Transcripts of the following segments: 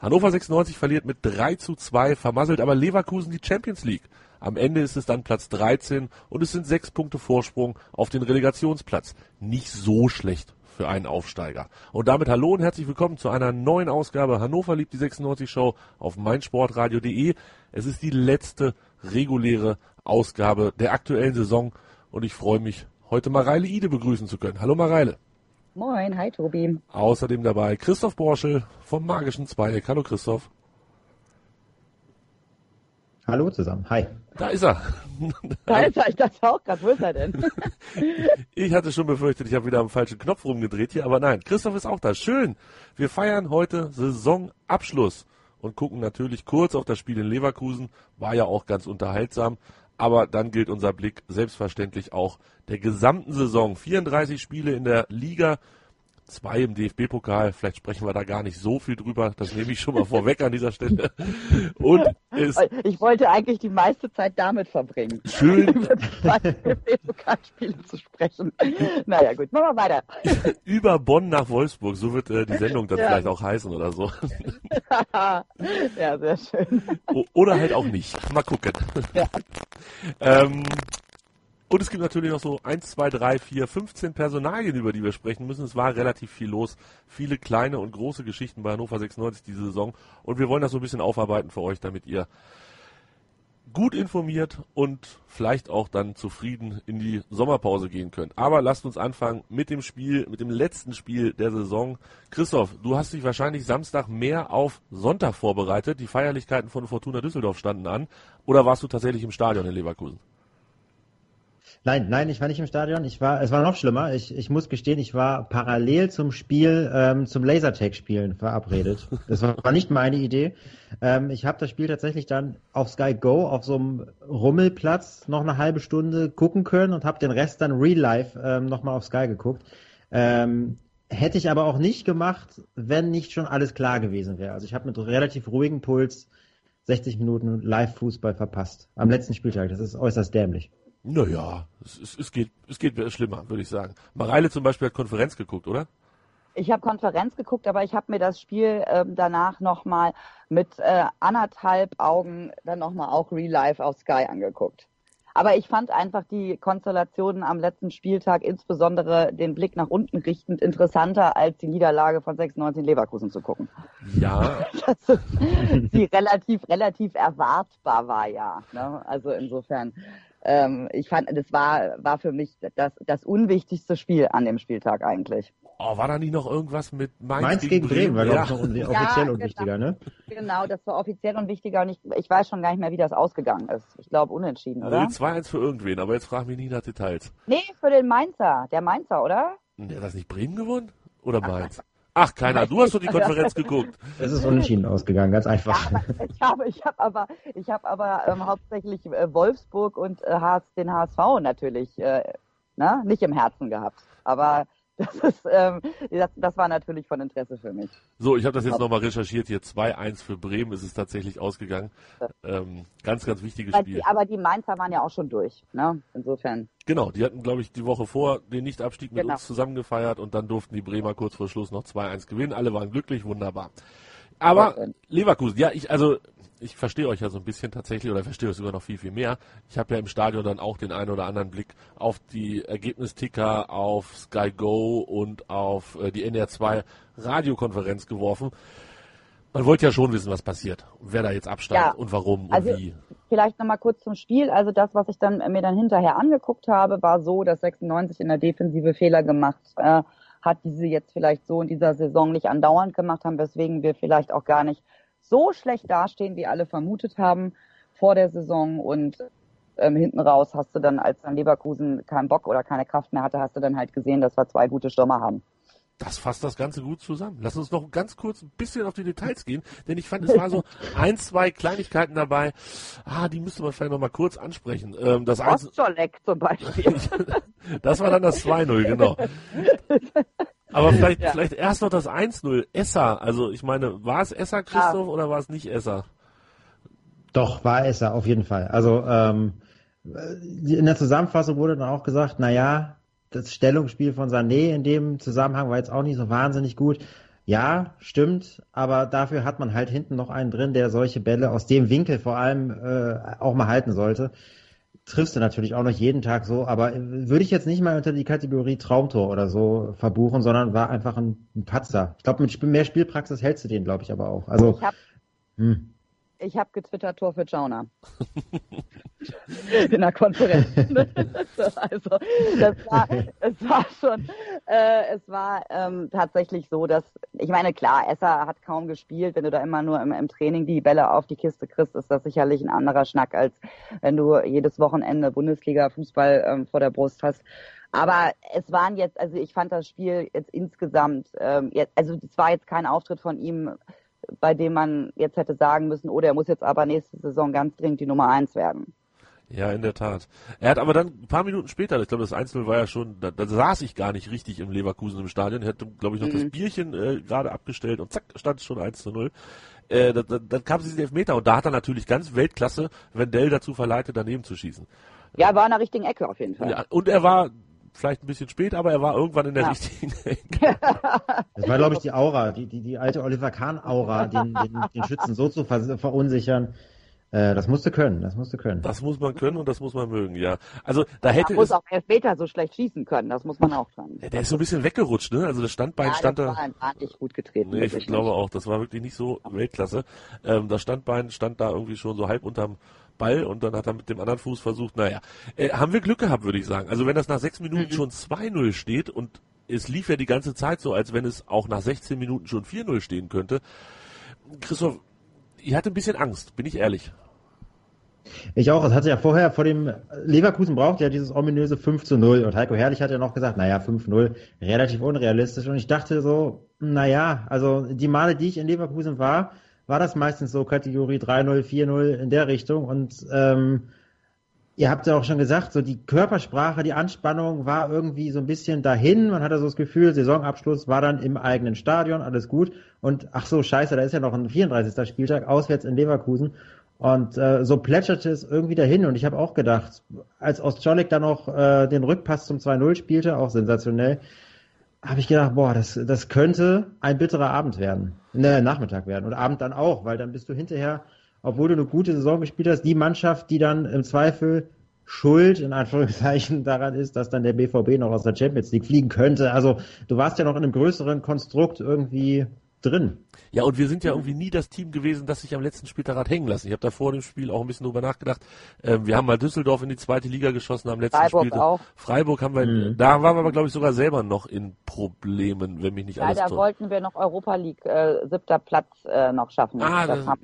Hannover 96 verliert mit 3 zu 2, vermasselt aber Leverkusen die Champions League. Am Ende ist es dann Platz 13 und es sind sechs Punkte Vorsprung auf den Relegationsplatz. Nicht so schlecht für einen Aufsteiger. Und damit hallo und herzlich willkommen zu einer neuen Ausgabe Hannover liebt die 96 Show auf meinsportradio.de. Es ist die letzte reguläre Ausgabe der aktuellen Saison und ich freue mich, heute Mareile Ide begrüßen zu können. Hallo Mareile. Moin, hi Tobi. Außerdem dabei Christoph Borschel vom Magischen Zweieck. Hallo Christoph. Hallo zusammen, hi. Da ist er. Da ist er, ich dachte auch gerade, wo ist er denn? ich hatte schon befürchtet, ich habe wieder am falschen Knopf rumgedreht hier, aber nein, Christoph ist auch da. Schön. Wir feiern heute Saisonabschluss und gucken natürlich kurz auf das Spiel in Leverkusen. War ja auch ganz unterhaltsam. Aber dann gilt unser Blick selbstverständlich auch der gesamten Saison. 34 Spiele in der Liga, zwei im DFB-Pokal. Vielleicht sprechen wir da gar nicht so viel drüber. Das nehme ich schon mal vorweg an dieser Stelle. Und ich wollte eigentlich die meiste Zeit damit verbringen. Schön. Über zwei DFB-Pokalspiele zu sprechen. Naja, gut, machen wir weiter. Über Bonn nach Wolfsburg. So wird äh, die Sendung dann ja. vielleicht auch heißen oder so. ja, sehr schön. Oder halt auch nicht. Mal gucken. Ja. ähm, und es gibt natürlich noch so 1, 2, 3, 4, 15 Personalien, über die wir sprechen müssen. Es war relativ viel los. Viele kleine und große Geschichten bei Hannover 96 diese Saison. Und wir wollen das so ein bisschen aufarbeiten für euch, damit ihr gut informiert und vielleicht auch dann zufrieden in die Sommerpause gehen könnt. Aber lasst uns anfangen mit dem Spiel, mit dem letzten Spiel der Saison. Christoph, du hast dich wahrscheinlich Samstag mehr auf Sonntag vorbereitet. Die Feierlichkeiten von Fortuna Düsseldorf standen an. Oder warst du tatsächlich im Stadion in Leverkusen? Nein, nein, ich war nicht im Stadion. Ich war, es war noch schlimmer. Ich, ich muss gestehen, ich war parallel zum Spiel, ähm, zum Lasertag-Spielen verabredet. Das war, war nicht meine Idee. Ähm, ich habe das Spiel tatsächlich dann auf Sky Go auf so einem Rummelplatz noch eine halbe Stunde gucken können und habe den Rest dann real life ähm, nochmal auf Sky geguckt. Ähm, hätte ich aber auch nicht gemacht, wenn nicht schon alles klar gewesen wäre. Also ich habe mit relativ ruhigem Puls 60 Minuten Live-Fußball verpasst. Am letzten Spieltag. Das ist äußerst dämlich. Naja, es, es, es, geht, es geht schlimmer, würde ich sagen. Mareile zum Beispiel hat Konferenz geguckt, oder? Ich habe Konferenz geguckt, aber ich habe mir das Spiel ähm, danach nochmal mit äh, anderthalb Augen dann nochmal auch Real Life auf Sky angeguckt. Aber ich fand einfach die Konstellationen am letzten Spieltag, insbesondere den Blick nach unten richtend, interessanter als die Niederlage von 96 Leverkusen zu gucken. Ja. Das ist, die relativ, relativ erwartbar war ja. Ne? Also insofern ähm, ich fand, das war, war für mich das, das unwichtigste Spiel an dem Spieltag eigentlich. Oh, war da nicht noch irgendwas mit Mainz, Mainz gegen, gegen Bremen? War, ja. glaube ich, noch offiziell ja, unwichtiger, genau. ne? Genau, das war offiziell unwichtiger und ich, ich weiß schon gar nicht mehr, wie das ausgegangen ist. Ich glaube, unentschieden, oder? Also 2-1 für irgendwen, aber jetzt frag mich nie nach Details. Nee, für den Mainzer. Der Mainzer, oder? Der hat das nicht Bremen gewonnen? Oder Mainz? Ach, keiner. Du hast doch die Konferenz geguckt. Es ist unentschieden ausgegangen, ganz einfach. Ja, ich habe, ich habe aber, ich habe aber ähm, hauptsächlich äh, Wolfsburg und äh, den HSV natürlich äh, ne, nicht im Herzen gehabt. Aber das, ist, ähm, das, das war natürlich von Interesse für mich. So, ich habe das jetzt nochmal recherchiert. Hier 2-1 für Bremen ist es tatsächlich ausgegangen. Ähm, ganz, ganz wichtiges Spiel. Die, aber die Mainzer waren ja auch schon durch. Ne? Insofern. Genau, die hatten, glaube ich, die Woche vor den Nichtabstieg mit genau. uns zusammen gefeiert und dann durften die Bremer kurz vor Schluss noch 2-1 gewinnen. Alle waren glücklich, wunderbar. Aber Leverkusen, ja, ich, also ich verstehe euch ja so ein bisschen tatsächlich oder verstehe euch sogar noch viel, viel mehr. Ich habe ja im Stadion dann auch den einen oder anderen Blick auf die Ergebnisticker, auf Sky Go und auf äh, die NR2 Radiokonferenz geworfen. Man wollte ja schon wissen, was passiert, wer da jetzt absteigt ja, und warum und also wie. Vielleicht nochmal kurz zum Spiel. Also das, was ich dann mir dann hinterher angeguckt habe, war so, dass 96 in der Defensive Fehler gemacht äh, hat, die sie jetzt vielleicht so in dieser Saison nicht andauernd gemacht haben, weswegen wir vielleicht auch gar nicht so schlecht dastehen, wie alle vermutet haben vor der Saison und ähm, hinten raus hast du dann, als dann Leverkusen keinen Bock oder keine Kraft mehr hatte, hast du dann halt gesehen, dass wir zwei gute Stürmer haben. Das fasst das Ganze gut zusammen. Lass uns noch ganz kurz ein bisschen auf die Details gehen, denn ich fand, es war so ein, zwei Kleinigkeiten dabei. Ah, die müsste man vielleicht noch mal kurz ansprechen. Ähm, das Ostolek zum Beispiel. das war dann das 2-0, genau. Aber vielleicht, ja. vielleicht erst noch das 1-0. Esser, also ich meine, war es Esser, Christoph, ja. oder war es nicht Esser? Doch, war Esser, auf jeden Fall. Also ähm, in der Zusammenfassung wurde dann auch gesagt, na ja, das Stellungsspiel von Sané in dem Zusammenhang war jetzt auch nicht so wahnsinnig gut. Ja, stimmt, aber dafür hat man halt hinten noch einen drin, der solche Bälle aus dem Winkel vor allem äh, auch mal halten sollte. Triffst du natürlich auch noch jeden Tag so, aber würde ich jetzt nicht mal unter die Kategorie Traumtor oder so verbuchen, sondern war einfach ein, ein Patzer. Ich glaube, mit mehr Spielpraxis hältst du den, glaube ich, aber auch. Also, ich habe hm. Hab getwittert Tor für Jauna. in der Konferenz. also das war, es war schon, äh, es war ähm, tatsächlich so, dass ich meine klar, Esser hat kaum gespielt. Wenn du da immer nur im, im Training die Bälle auf die Kiste kriegst, ist das sicherlich ein anderer Schnack als wenn du jedes Wochenende Bundesliga-Fußball ähm, vor der Brust hast. Aber es waren jetzt, also ich fand das Spiel jetzt insgesamt, ähm, jetzt, also es war jetzt kein Auftritt von ihm, bei dem man jetzt hätte sagen müssen, oh, der muss jetzt aber nächste Saison ganz dringend die Nummer eins werden. Ja, in der Tat. Er hat aber dann ein paar Minuten später, ich glaube, das 1-0 war ja schon, da, da saß ich gar nicht richtig im Leverkusen im Stadion. Er hatte, glaube ich, noch mhm. das Bierchen äh, gerade abgestellt und zack, stand es schon 1 0. Äh, dann, dann, dann kam es diesen Elfmeter und da hat er natürlich ganz Weltklasse Wendell dazu verleitet, daneben zu schießen. Ja, war in der richtigen Ecke auf jeden Fall. Ja, und er war vielleicht ein bisschen spät, aber er war irgendwann in der ja. richtigen Ecke. Das war, glaube ich, die Aura, die, die, die alte Oliver Kahn-Aura, den, den, den Schützen so zu verunsichern, äh, das musste können, das musste können. Das muss man können und das muss man mögen, ja. Also da hätte man muss auch Elfmeter so schlecht schießen können, das muss man auch können. Ja, der ist so ein bisschen weggerutscht, ne? Also das Standbein ja, stand das da. War nicht gut getreten. Nee, ich glaube nicht. auch, das war wirklich nicht so Weltklasse. Ähm, das Standbein stand da irgendwie schon so halb unterm Ball und dann hat er mit dem anderen Fuß versucht, naja. Äh, haben wir Glück gehabt, würde ich sagen. Also wenn das nach sechs Minuten mhm. schon 2-0 steht und es lief ja die ganze Zeit so, als wenn es auch nach 16 Minuten schon 4-0 stehen könnte. Christoph, ich hatte ein bisschen Angst, bin ich ehrlich. Ich auch. Es hatte ja vorher vor dem Leverkusen braucht ja dieses ominöse 5 zu 0 und Heiko Herrlich hat ja noch gesagt, naja, 5-0, relativ unrealistisch und ich dachte so, naja, also die Male, die ich in Leverkusen war, war das meistens so Kategorie 3-0, 4-0 in der Richtung und ähm, ihr habt ja auch schon gesagt, so die Körpersprache, die Anspannung war irgendwie so ein bisschen dahin. Man hatte so das Gefühl, Saisonabschluss war dann im eigenen Stadion, alles gut. Und ach so, scheiße, da ist ja noch ein 34. Spieltag auswärts in Leverkusen. Und äh, so plätscherte es irgendwie dahin. Und ich habe auch gedacht, als Ostjolik dann noch äh, den Rückpass zum 2-0 spielte, auch sensationell, habe ich gedacht, boah, das, das könnte ein bitterer Abend werden. Ne, Nachmittag werden. Und Abend dann auch, weil dann bist du hinterher, obwohl du eine gute Saison gespielt hast, die Mannschaft, die dann im Zweifel schuld, in Anführungszeichen, daran ist, dass dann der BVB noch aus der Champions League fliegen könnte. Also du warst ja noch in einem größeren Konstrukt irgendwie drin. Ja, und wir sind ja irgendwie nie das Team gewesen, das sich am letzten Spieltag hat hängen lassen. Ich habe da vor dem Spiel auch ein bisschen drüber nachgedacht. Ähm, wir haben mal Düsseldorf in die zweite Liga geschossen am letzten Freiburg Spiel. Auch. Freiburg haben wir, mhm. da waren wir aber glaube ich sogar selber noch in Problemen, wenn mich nicht ja, alles da toll. wollten wir noch Europa League äh, siebter Platz äh, noch schaffen. Ah, das, das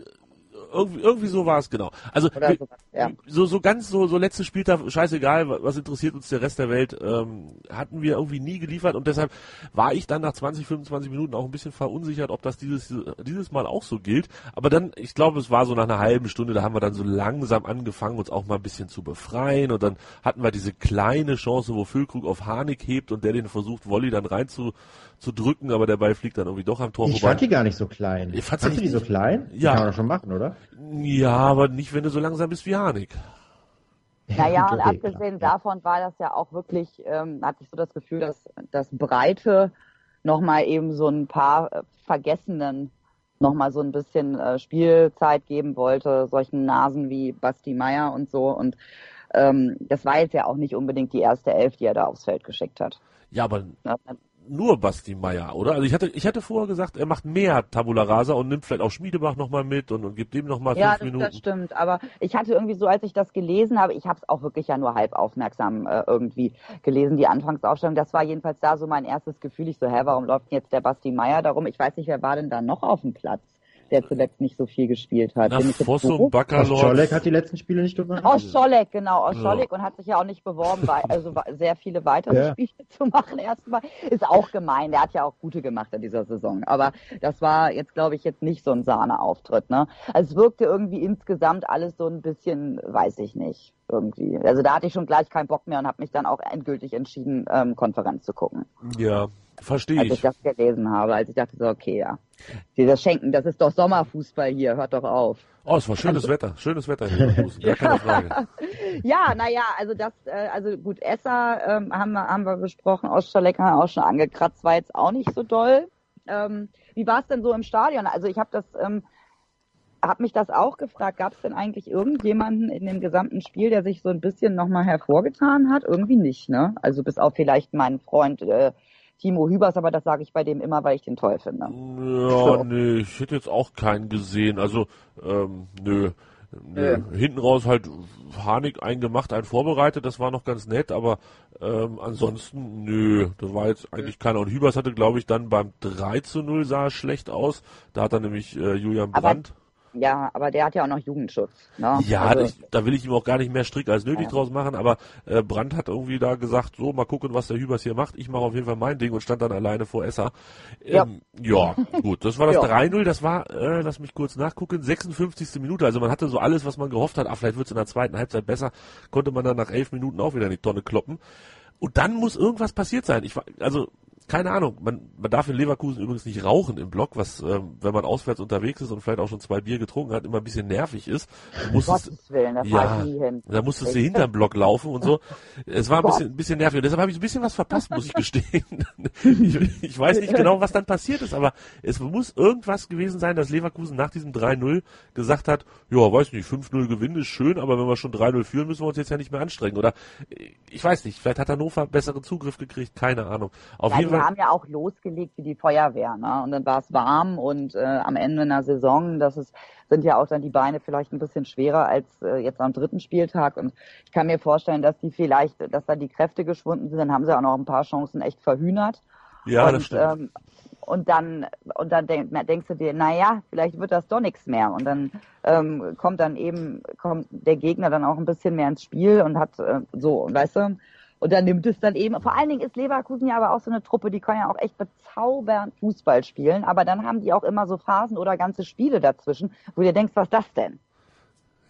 irgendwie, irgendwie so war es genau. Also wir, so, ja. so, so ganz so, so letztes Spieltag, scheißegal, was interessiert uns der Rest der Welt, ähm, hatten wir irgendwie nie geliefert und deshalb war ich dann nach 20, 25 Minuten auch ein bisschen verunsichert, ob das dieses, dieses Mal auch so gilt. Aber dann, ich glaube, es war so nach einer halben Stunde, da haben wir dann so langsam angefangen, uns auch mal ein bisschen zu befreien und dann hatten wir diese kleine Chance, wo Füllkrug auf Harnik hebt und der den versucht, Wolli dann rein zu, zu drücken, aber der Ball fliegt dann irgendwie doch am Tor ich vorbei. Ich fand die gar nicht so klein. Ich fand Fandst du die so klein? Ja. Die kann man doch schon machen, oder? Ja, aber nicht, wenn du so langsam bist wie Hanik. Naja, und abgesehen klar. davon war das ja auch wirklich, ähm, hatte ich so das Gefühl, dass das Breite nochmal eben so ein paar äh, Vergessenen nochmal so ein bisschen äh, Spielzeit geben wollte, solchen Nasen wie Basti Meier und so. Und ähm, das war jetzt ja auch nicht unbedingt die erste Elf, die er da aufs Feld geschickt hat. Ja, aber nur Basti Meier, oder? Also ich hatte, ich hatte vorher gesagt, er macht mehr Tabula Rasa und nimmt vielleicht auch Schmiedebach nochmal mit und, und gibt dem nochmal ja, fünf das, Minuten. Ja, das stimmt. Aber ich hatte irgendwie so, als ich das gelesen habe, ich habe es auch wirklich ja nur halb aufmerksam äh, irgendwie gelesen, die Anfangsaufstellung. Das war jedenfalls da so mein erstes Gefühl. Ich so, hä, warum läuft jetzt der Basti Meier darum? Ich weiß nicht, wer war denn da noch auf dem Platz? Der zuletzt nicht so viel gespielt hat. Na, Bin ich jetzt Fossum, doof? Baccalords. Scholek hat die letzten Spiele nicht gemacht. Oscholek, genau, Oscholek Ja. und hat sich ja auch nicht beworben, weil, also sehr viele weitere Ja. Spiele zu machen erstmal. Ist auch gemein, der hat ja auch gute gemacht in dieser Saison. Aber das war jetzt, glaube ich, jetzt nicht so ein Sahneauftritt. Ne? Also es wirkte irgendwie insgesamt alles so ein bisschen, weiß ich nicht, irgendwie. Also da hatte ich schon gleich keinen Bock mehr und habe mich dann auch endgültig entschieden, ähm, Konferenz zu gucken. Ja, verstehe Als ich ich. das gelesen habe, als ich dachte so, okay, ja. Dieses Schenken, das ist doch Sommerfußball hier, hört doch auf. Oh, es war schönes Wetter, schönes Wetter Leverkusen, gar keine Frage. Ja, naja, also das, äh, also gut, Esser ähm, haben, wir, haben wir besprochen, Ostschalek haben wir auch schon angekratzt, war jetzt auch nicht so doll. Ähm, wie war es denn so im Stadion? Also ich habe das, ähm, habe mich das auch gefragt, gab es denn eigentlich irgendjemanden in dem gesamten Spiel, der sich so ein bisschen nochmal hervorgetan hat? Irgendwie nicht, ne? Also bis auf vielleicht meinen Freund äh, Timo Hübers, aber das sage ich bei dem immer, weil ich den toll finde. Ja, So. nee, ich hätte jetzt auch keinen gesehen. Also, ähm, nö. Nö. Hinten raus halt Harnik einen gemacht, einen vorbereitet, das war noch ganz nett, aber ähm, ansonsten, nö, das war jetzt eigentlich keiner. Und Hübers hatte, glaube ich, dann beim 3 zu 0 sah es schlecht aus. Da hat dann nämlich äh, Julian Aber- Brandt. Ja, aber der hat ja auch noch Jugendschutz. Ne? Ja, also, das, da will ich ihm auch gar nicht mehr Strick als nötig Ja. draus machen, aber äh, Brandt hat irgendwie da gesagt, so, mal gucken, was der Hübers hier macht. Ich mache auf jeden Fall mein Ding und stand dann alleine vor Esser. Ähm, ja. gut, das war das Ja. 3-0, das war, äh, lass mich kurz nachgucken, 56. Minute. Also man hatte so alles, was man gehofft hat, ah, vielleicht wird's in der zweiten Halbzeit besser, konnte man dann nach elf Minuten auch wieder in die Tonne kloppen. Und dann muss irgendwas passiert sein. Ich war, also keine Ahnung. Man, man darf in Leverkusen übrigens nicht rauchen im Block, was, ähm, wenn man auswärts unterwegs ist und vielleicht auch schon zwei Bier getrunken hat, immer ein bisschen nervig ist. Du musstest, Gottes Willen, da ja, ich nie hin. da musstest du hinterm Block laufen und so. Es war ein bisschen, ein bisschen nervig. Und deshalb habe ich ein bisschen was verpasst, muss ich gestehen. Ich, ich weiß nicht genau, was dann passiert ist, aber es muss irgendwas gewesen sein, dass Leverkusen nach diesem 3-0 gesagt hat, ja, weiß nicht, 5-0 gewinnen ist schön, aber wenn wir schon 3-0 führen, müssen wir uns jetzt ja nicht mehr anstrengen. Oder ich weiß nicht, vielleicht hat Hannover besseren Zugriff gekriegt, keine Ahnung. Auf Ja, jeden die haben ja auch losgelegt wie die Feuerwehr, ne? Und dann war es warm und äh, am Ende einer Saison, das ist, sind ja auch dann die Beine vielleicht ein bisschen schwerer als äh, jetzt am dritten Spieltag. Und ich kann mir vorstellen, dass die vielleicht, dass da die Kräfte geschwunden sind, dann haben sie auch noch ein paar Chancen echt verhühnert. Ja, und, das stimmt. Ähm, und dann, und dann denk, denkst du dir, na ja, vielleicht wird das doch nichts mehr. Und dann ähm, kommt dann eben, kommt der Gegner dann auch ein bisschen mehr ins Spiel und hat äh, so, weißt du, und dann nimmt es dann eben, vor allen Dingen ist Leverkusen ja aber auch so eine Truppe, die kann ja auch echt bezaubernd Fußball spielen, aber dann haben die auch immer so Phasen oder ganze Spiele dazwischen, wo du dir denkst, was ist das denn?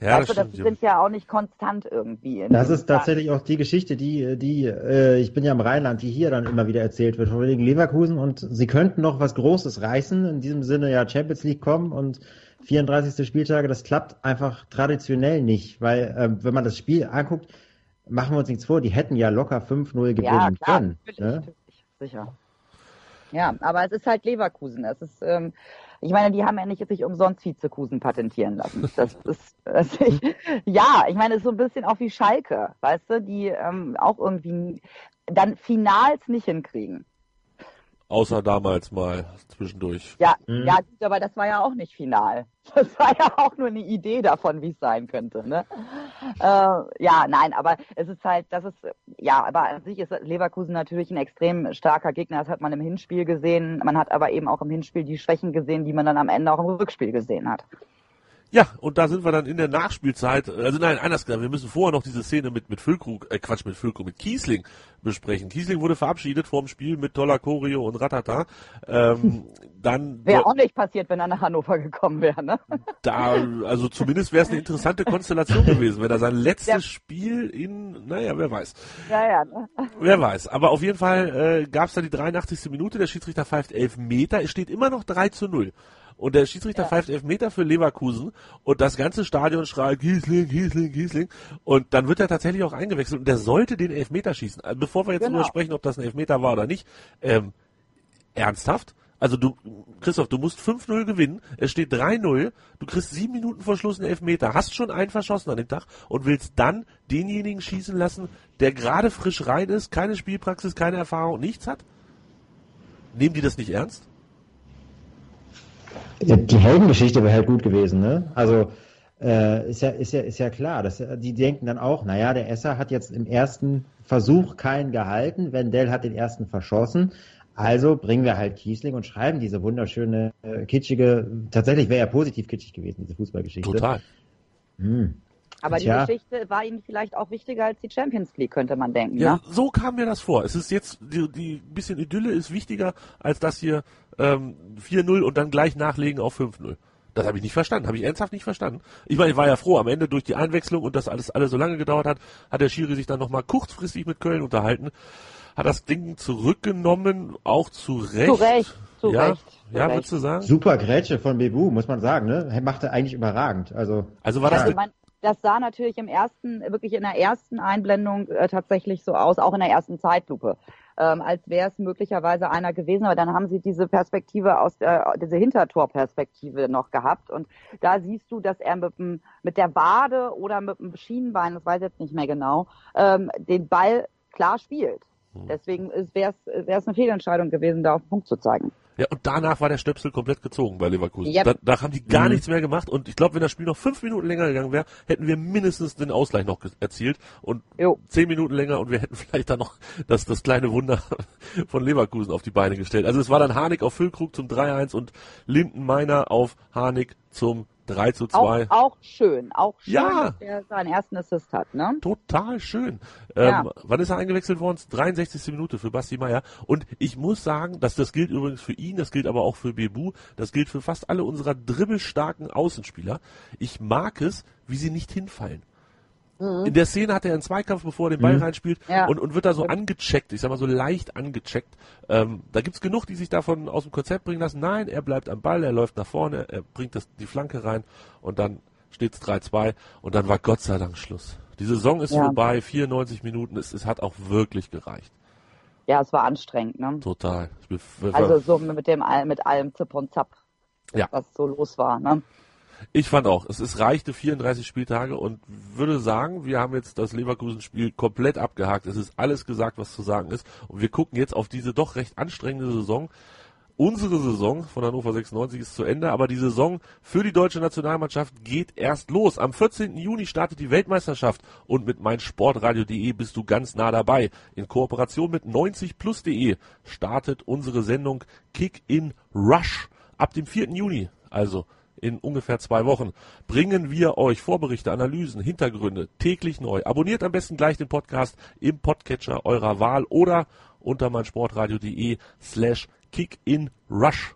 ja, weißt das das sind ja auch nicht konstant irgendwie. in Das ist tatsächlich auch die Geschichte, die, die, äh, ich bin ja im Rheinland, die hier dann immer wieder erzählt wird, von wegen Leverkusen und sie könnten noch was Großes reißen, in diesem Sinne ja Champions League kommen und 34. Spieltage, das klappt einfach traditionell nicht, weil äh, wenn man das Spiel anguckt, machen wir uns nichts vor, die hätten ja locker 5-0 gewinnen Ja, klar, können. natürlich, Ne? natürlich, sicher. Ja, aber es ist halt Leverkusen. Es ist, ähm, ich meine, die haben ja nicht sich umsonst Vizekusen patentieren lassen. Das ist, das ich, ja, ich meine, es ist so ein bisschen auch wie Schalke, weißt du, die ähm, auch irgendwie dann Finals nicht hinkriegen. Außer damals mal zwischendurch. Ja, Mhm. ja, gut, aber das war ja auch nicht final. Das war ja auch nur eine Idee davon, wie es sein könnte. Ne? Äh, ja, nein, aber es ist halt, das ist, ja, aber an sich ist Leverkusen natürlich ein extrem starker Gegner. Das hat man im Hinspiel gesehen. Man hat aber eben auch im Hinspiel die Schwächen gesehen, die man dann am Ende auch im Rückspiel gesehen hat. Ja, und da sind wir dann in der Nachspielzeit, also nein, anders gesagt, wir müssen vorher noch diese Szene mit, mit Füllkrug, äh Quatsch, mit Füllkrug, mit Kiesling besprechen. Kiesling wurde verabschiedet vor dem Spiel mit toller Choreo und Ratata. Ähm, dann Wäre auch nicht passiert, wenn er nach Hannover gekommen wäre, ne? da, also zumindest wäre es eine interessante Konstellation gewesen, wenn er sein letztes Ja. Spiel in, naja, wer weiß. Ja, ja. Ne? Wer weiß. Aber auf jeden Fall äh, gab es da die 83. Minute, der Schiedsrichter pfeift 11 Meter, es steht immer noch 3 zu 0. Und der Schiedsrichter Ja. pfeift 11 Meter für Leverkusen und das ganze Stadion schreit Giesling, Giesling, Giesling. Und dann wird er tatsächlich auch eingewechselt und der sollte den Elfmeter schießen. Also bevor wir jetzt Genau. darüber sprechen, ob das ein Elfmeter war oder nicht, ähm, ernsthaft? Also du, Christoph, du musst 5-0 gewinnen, es steht 3-0, du kriegst sieben Minuten vor Schluss einen Elfmeter, hast schon einen verschossen an dem Tag und willst dann denjenigen schießen lassen, der gerade frisch rein ist, keine Spielpraxis, keine Erfahrung, nichts hat? Nehmen die das nicht ernst? Die Heldengeschichte wäre halt gut gewesen, ne? Also äh, ist ja ist ja ist ja klar, dass die denken dann auch, naja, der Esser hat jetzt im ersten Versuch keinen gehalten, Wendell hat den ersten verschossen, Also bringen wir halt Kiesling und schreiben diese wunderschöne, äh, kitschige, tatsächlich wäre ja positiv kitschig gewesen, diese Fußballgeschichte. Total. Hm. Aber Tja. die Geschichte war ihnen vielleicht auch wichtiger als die Champions League, könnte man denken. Ja, ne? so kam mir das vor. Es ist jetzt, die, die bisschen Idylle ist wichtiger, als das hier ähm, 4-0 und dann gleich nachlegen auf 5-0. Das habe ich nicht verstanden, habe ich ernsthaft nicht verstanden. Ich meine, ich war ja froh, am Ende durch die Einwechslung und das alles, alles so lange gedauert hat, hat der Schiri sich dann nochmal kurzfristig mit Köln unterhalten, hat das Ding zurückgenommen, auch zu Recht. Zu Recht, zu ja, Recht. zu ja, Recht. würdest du sagen? Super Grätsche von Bebu, muss man sagen, ne? Er Machte eigentlich überragend. Also, Also war das, Also man, das sah natürlich im ersten, wirklich in der ersten Einblendung äh, tatsächlich so aus, auch in der ersten Zeitlupe, ähm, als wäre es möglicherweise einer gewesen, aber dann haben sie diese Perspektive aus der, diese Hintertorperspektive noch gehabt und da siehst du, dass er mit, dem, mit der Wade oder mit dem Schienenbein, das weiß ich jetzt nicht mehr genau, ähm, den Ball klar spielt. Hm. Deswegen wäre es eine Fehlentscheidung gewesen, da auf den Punkt zu zeigen. Ja, und danach war der Stöpsel komplett gezogen bei Leverkusen. Yep. Da, da haben die gar Mhm. nichts mehr gemacht und ich glaube, wenn das Spiel noch fünf Minuten länger gegangen wäre, hätten wir mindestens den Ausgleich noch erzielt und Jo. zehn Minuten länger und wir hätten vielleicht dann noch das, das kleine Wunder von Leverkusen auf die Beine gestellt. Also es war dann Harnik auf Füllkrug zum 3-1 und Lindenmeiner auf Harnik zum 3 zu 2. Auch, auch schön, auch schön, Ja. dass er seinen ersten Assist hat, ne? Total schön. Ja. Ähm, wann ist er eingewechselt worden? 63. Minute für Basti Meier. Und ich muss sagen, dass das gilt übrigens für ihn, das gilt aber auch für Bebu, das gilt für fast alle unserer dribbelstarken Außenspieler. Ich mag es, wie sie nicht hinfallen. In der Szene hat er einen Zweikampf, bevor er den Ball reinspielt Ja. und, und wird da so angecheckt, ich sag mal so leicht angecheckt. Ähm, da gibt's genug, die sich davon aus dem Konzept bringen lassen. Nein, er bleibt am Ball, er läuft nach vorne, er bringt das, die Flanke rein und dann steht's 3-2 und dann war Gott sei Dank Schluss. Die Saison ist Ja. vorbei, 94 Minuten, es, es hat auch wirklich gereicht. Ja, es war anstrengend, ne? Total. Also so mit dem mit allem Zip und Zap, Ja. was so los war, ne? Ich fand auch, es, es reichte 34 Spieltage und würde sagen, wir haben jetzt das Leverkusen-Spiel komplett abgehakt. Es ist alles gesagt, was zu sagen ist. Und wir gucken jetzt auf diese doch recht anstrengende Saison. Unsere Saison von Hannover 96 ist zu Ende, aber die Saison für die deutsche Nationalmannschaft geht erst los. Am 14. Juni startet die Weltmeisterschaft und mit meinsportradio.de bist du ganz nah dabei. In Kooperation mit 90plus.de startet unsere Sendung Kick in Rush ab dem 4. Juni. Also in ungefähr zwei Wochen bringen wir euch Vorberichte, Analysen, Hintergründe täglich neu. Abonniert am besten gleich den Podcast im Podcatcher eurer Wahl oder unter meinsportradio.de slash kickinrush.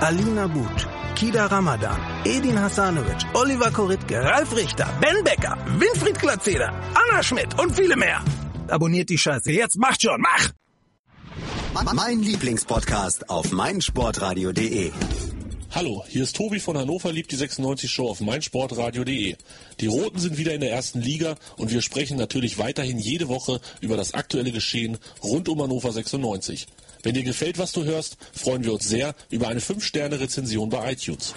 Alina But, Kida Ramadan, Edin Hasanovic, Oliver Koritke, Ralf Richter, Ben Becker, Winfried Glatzeder, Anna Schmidt und viele mehr. Abonniert die Scheiße. Jetzt macht schon, mach! Mein Lieblingspodcast auf meinsportradio.de. Hallo, hier ist Tobi von Hannover liebt die 96 Show auf meinsportradio.de. Die Roten sind wieder in der ersten Liga und wir sprechen natürlich weiterhin jede Woche über das aktuelle Geschehen rund um Hannover 96. Wenn dir gefällt, was du hörst, freuen wir uns sehr über eine 5-Sterne-Rezension bei iTunes.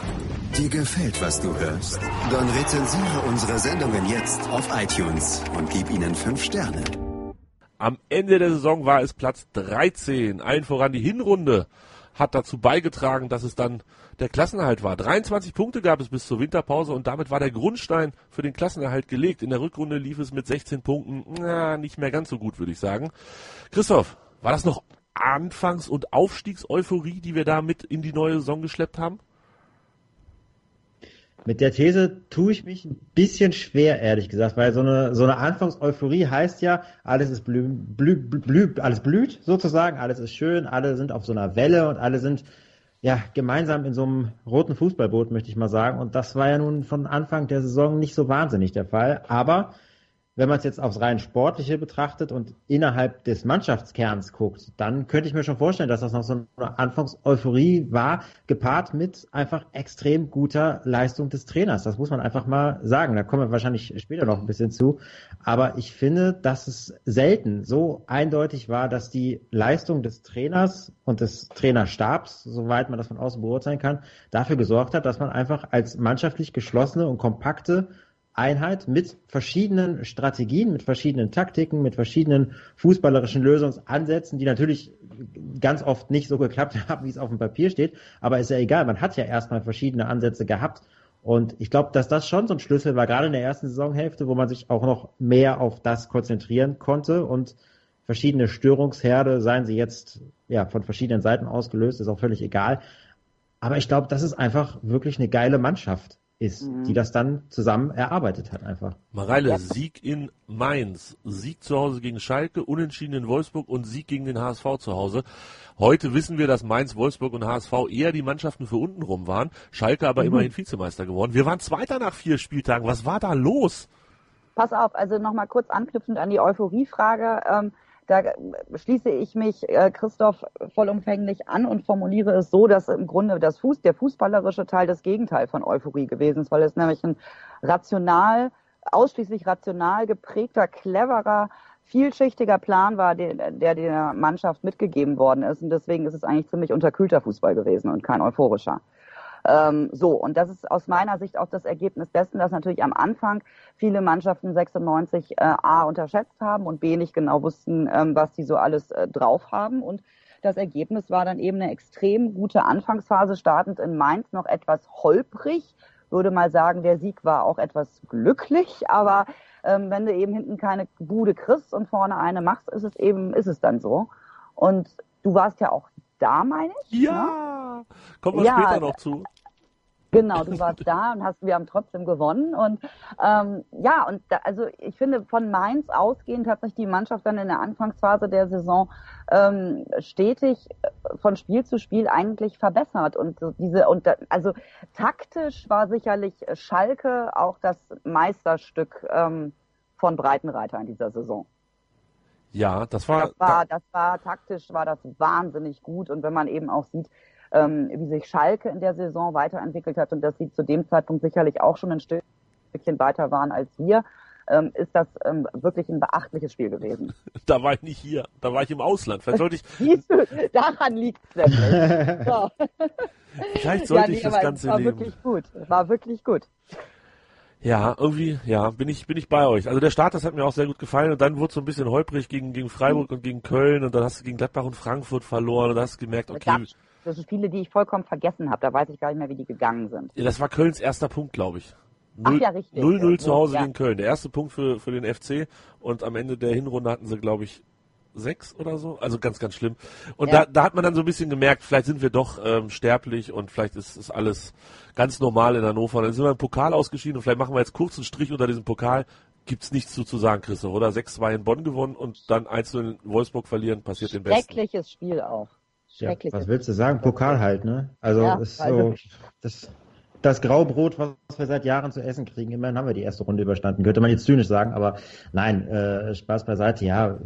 Dir gefällt, was du hörst? Dann rezensiere unsere Sendungen jetzt auf iTunes und gib ihnen 5 Sterne. Am Ende der Saison war es Platz 13. Allen voran die Hinrunde hat dazu beigetragen, dass es dann der Klassenerhalt war. 23 Punkte gab es bis zur Winterpause und damit war der Grundstein für den Klassenerhalt gelegt. In der Rückrunde lief es mit 16 Punkten na, nicht mehr ganz so gut, würde ich sagen. Christoph, war das noch Anfangs- und Aufstiegseuphorie, die wir da mit in die neue Saison geschleppt haben? Mit der These tue ich mich ein bisschen schwer, ehrlich gesagt, weil so eine, so eine Anfangseuphorie heißt ja, alles ist blü, blü, blü, alles blüht sozusagen, alles ist schön, alle sind auf so einer Welle und alle sind ja, gemeinsam in so einem roten Fußballboot, möchte ich mal sagen. Und das war ja nun von Anfang der Saison nicht so wahnsinnig der Fall. Aber wenn man es jetzt aufs rein Sportliche betrachtet und innerhalb des Mannschaftskerns guckt, dann könnte ich mir schon vorstellen, dass das noch so eine Anfangseuphorie war, gepaart mit einfach extrem guter Leistung des Trainers. Das muss man einfach mal sagen. Da kommen wir wahrscheinlich später noch ein bisschen zu. Aber ich finde, dass es selten so eindeutig war, dass die Leistung des Trainers und des Trainerstabs, soweit man das von außen beurteilen kann, dafür gesorgt hat, dass man einfach als mannschaftlich geschlossene und kompakte Einheit mit verschiedenen Strategien, mit verschiedenen Taktiken, mit verschiedenen fußballerischen Lösungsansätzen, die natürlich ganz oft nicht so geklappt haben, wie es auf dem Papier steht. Aber ist ja egal, man hat ja erstmal verschiedene Ansätze gehabt. Und ich glaube, dass das schon so ein Schlüssel war, gerade in der ersten Saisonhälfte, wo man sich auch noch mehr auf das konzentrieren konnte und verschiedene Störungsherde, seien sie jetzt ja von verschiedenen Seiten ausgelöst, ist auch völlig egal. Aber ich glaube, das ist einfach wirklich eine geile Mannschaft ist, mhm. die das dann zusammen erarbeitet hat einfach. Mareile, ja. Sieg in Mainz, Sieg zu Hause gegen Schalke, Unentschieden in Wolfsburg und Sieg gegen den HSV zu Hause. Heute wissen wir, dass Mainz, Wolfsburg und HSV eher die Mannschaften für untenrum waren, Schalke aber mhm. immerhin Vizemeister geworden. Wir waren Zweiter nach vier Spieltagen. Was war da los? Pass auf, also nochmal kurz anknüpfend an die Euphoriefrage. Ähm, da schließe ich mich äh, Christoph vollumfänglich an und formuliere es so, dass im Grunde das Fuß, der fußballerische Teil das Gegenteil von Euphorie gewesen ist, weil es nämlich ein rational, ausschließlich rational geprägter, cleverer, vielschichtiger Plan war, der, der der Mannschaft mitgegeben worden ist. Und deswegen ist es eigentlich ziemlich unterkühlter Fußball gewesen und kein euphorischer. Ähm, so, und das ist aus meiner Sicht auch das Ergebnis dessen, dass natürlich am Anfang viele Mannschaften 96 äh, A unterschätzt haben und B nicht genau wussten, ähm, was die so alles äh, drauf haben. Und das Ergebnis war dann eben eine extrem gute Anfangsphase, startend in Mainz noch etwas holprig. Würde mal sagen, der Sieg war auch etwas glücklich, aber ähm, wenn du eben hinten keine Bude kriegst und vorne eine machst, ist es eben, ist es dann so. Und du warst ja auch da, meine ich. Ja, ne? kommen wir ja, später noch zu. Genau, du warst da und hast, wir haben trotzdem gewonnen. Und ähm, ja, und da, also ich finde, von Mainz ausgehend hat sich die Mannschaft dann in der Anfangsphase der Saison ähm, stetig äh, von Spiel zu Spiel eigentlich verbessert. Und diese, und da, also taktisch war sicherlich Schalke auch das Meisterstück ähm, von Breitenreiter in dieser Saison. Ja, das war, das war, das war taktisch war das wahnsinnig gut. Und wenn man eben auch sieht, ähm, wie sich Schalke in der Saison weiterentwickelt hat und dass sie zu dem Zeitpunkt sicherlich auch schon ein Stückchen weiter waren als wir, ähm, ist das ähm, wirklich ein beachtliches Spiel gewesen. Da war ich nicht hier, da war ich im Ausland. Vielleicht sollte ich. Siehst du, daran liegt es nämlich. So. Vielleicht sollte ja, nee, ich das Ganze war nehmen. War wirklich gut, war wirklich gut. Ja, irgendwie, ja, bin ich, bin ich bei euch. Also der Start, das hat mir auch sehr gut gefallen und dann wurde es so ein bisschen holprig gegen, gegen Freiburg und gegen Köln und dann hast du gegen Gladbach und Frankfurt verloren und dann hast du gemerkt, okay. Das sind Spiele, die ich vollkommen vergessen habe. Da weiß ich gar nicht mehr, wie die gegangen sind. Ja, das war Kölns erster Punkt, glaube ich. 0, Ach ja, richtig. 0-0 zu Hause ja. gegen Köln. Der erste Punkt für, für den FC und am Ende der Hinrunde hatten sie, glaube ich, sechs oder so. Also ganz, ganz schlimm. Und ja. da, da hat man dann so ein bisschen gemerkt, vielleicht sind wir doch ähm, sterblich und vielleicht ist, ist alles ganz normal in Hannover. Dann sind wir im Pokal ausgeschieden und vielleicht machen wir jetzt kurz einen Strich unter diesem Pokal. Gibt's nichts zu, zu sagen, Christoph, oder? 6-2 in Bonn gewonnen und dann einzeln in Wolfsburg verlieren, passiert den Besten. Schreckliches Spiel auch. Ja, was willst du sagen? Pokal halt, ne? Also ja, ist so das, das Graubrot, was wir seit Jahren zu essen kriegen. Immerhin haben wir die erste Runde überstanden. Könnte man jetzt zynisch sagen, aber nein, äh, Spaß beiseite. Ja,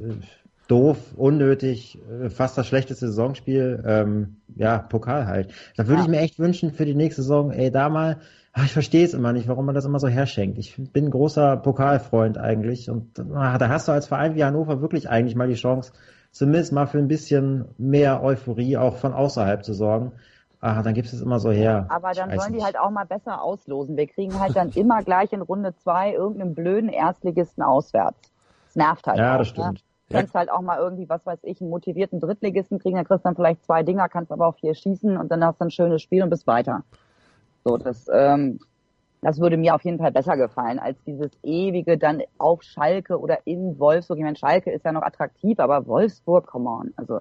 doof, unnötig, äh, fast das schlechteste Saisonspiel. Ähm, ja, Pokal halt. Da würde ja. ich mir echt wünschen für die nächste Saison, ey, da mal, ach, ich verstehe es immer nicht, warum man das immer so herschenkt. Ich bin ein großer Pokalfreund eigentlich und ach, da hast du als Verein wie Hannover wirklich eigentlich mal die Chance, zumindest mal für ein bisschen mehr Euphorie auch von außerhalb zu sorgen. Ah, dann gibt es immer so her. Aber dann sollen die halt auch mal besser auslosen. Wir kriegen halt dann immer gleich in Runde zwei irgendeinen blöden Erstligisten auswärts. Das nervt halt. Ja, auch, das stimmt. Ne? Du kannst halt auch mal irgendwie, was weiß ich, einen motivierten Drittligisten kriegen, dann kriegst du dann vielleicht zwei Dinger, kannst aber auch vier schießen und dann hast du ein schönes Spiel und bist weiter. So, das ähm, das würde mir auf jeden Fall besser gefallen, als dieses ewige dann auf Schalke oder in Wolfsburg. Ich meine, Schalke ist ja noch attraktiv, aber Wolfsburg, come on. Also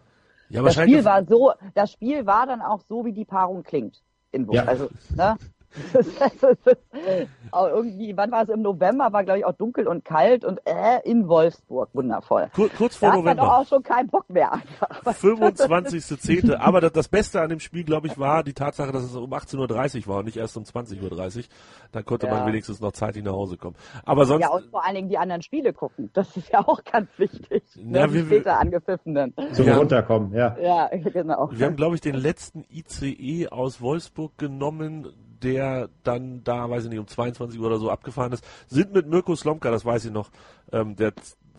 ja, das Spiel war so, das Spiel war dann auch so, wie die Paarung klingt. In ja. Also, ne? Irgendwie, wann war es im November, war glaube ich auch dunkel und kalt und äh, in Wolfsburg, wundervoll. Kur kurz vor da hat man November. doch auch schon keinen Bock mehr einfach. 25.10. Aber das, Beste an dem Spiel, glaube ich, war die Tatsache, dass es um 18.30 Uhr war und nicht erst um 20.30 Uhr. Da konnte Ja. man wenigstens noch zeitig nach Hause kommen. Aber sonst, Ja, und vor allen Dingen die anderen Spiele gucken. Das ist ja auch ganz wichtig. Na, ne, die wir- später angepfiffenen. Zum Ja. Runterkommen, ja. Ja, genau. wir haben, glaube ich, den letzten ICE aus Wolfsburg genommen, der dann da, weiß ich nicht, um 22 Uhr oder so abgefahren ist. Sind mit Mirko Slomka, das weiß ich noch, ähm, der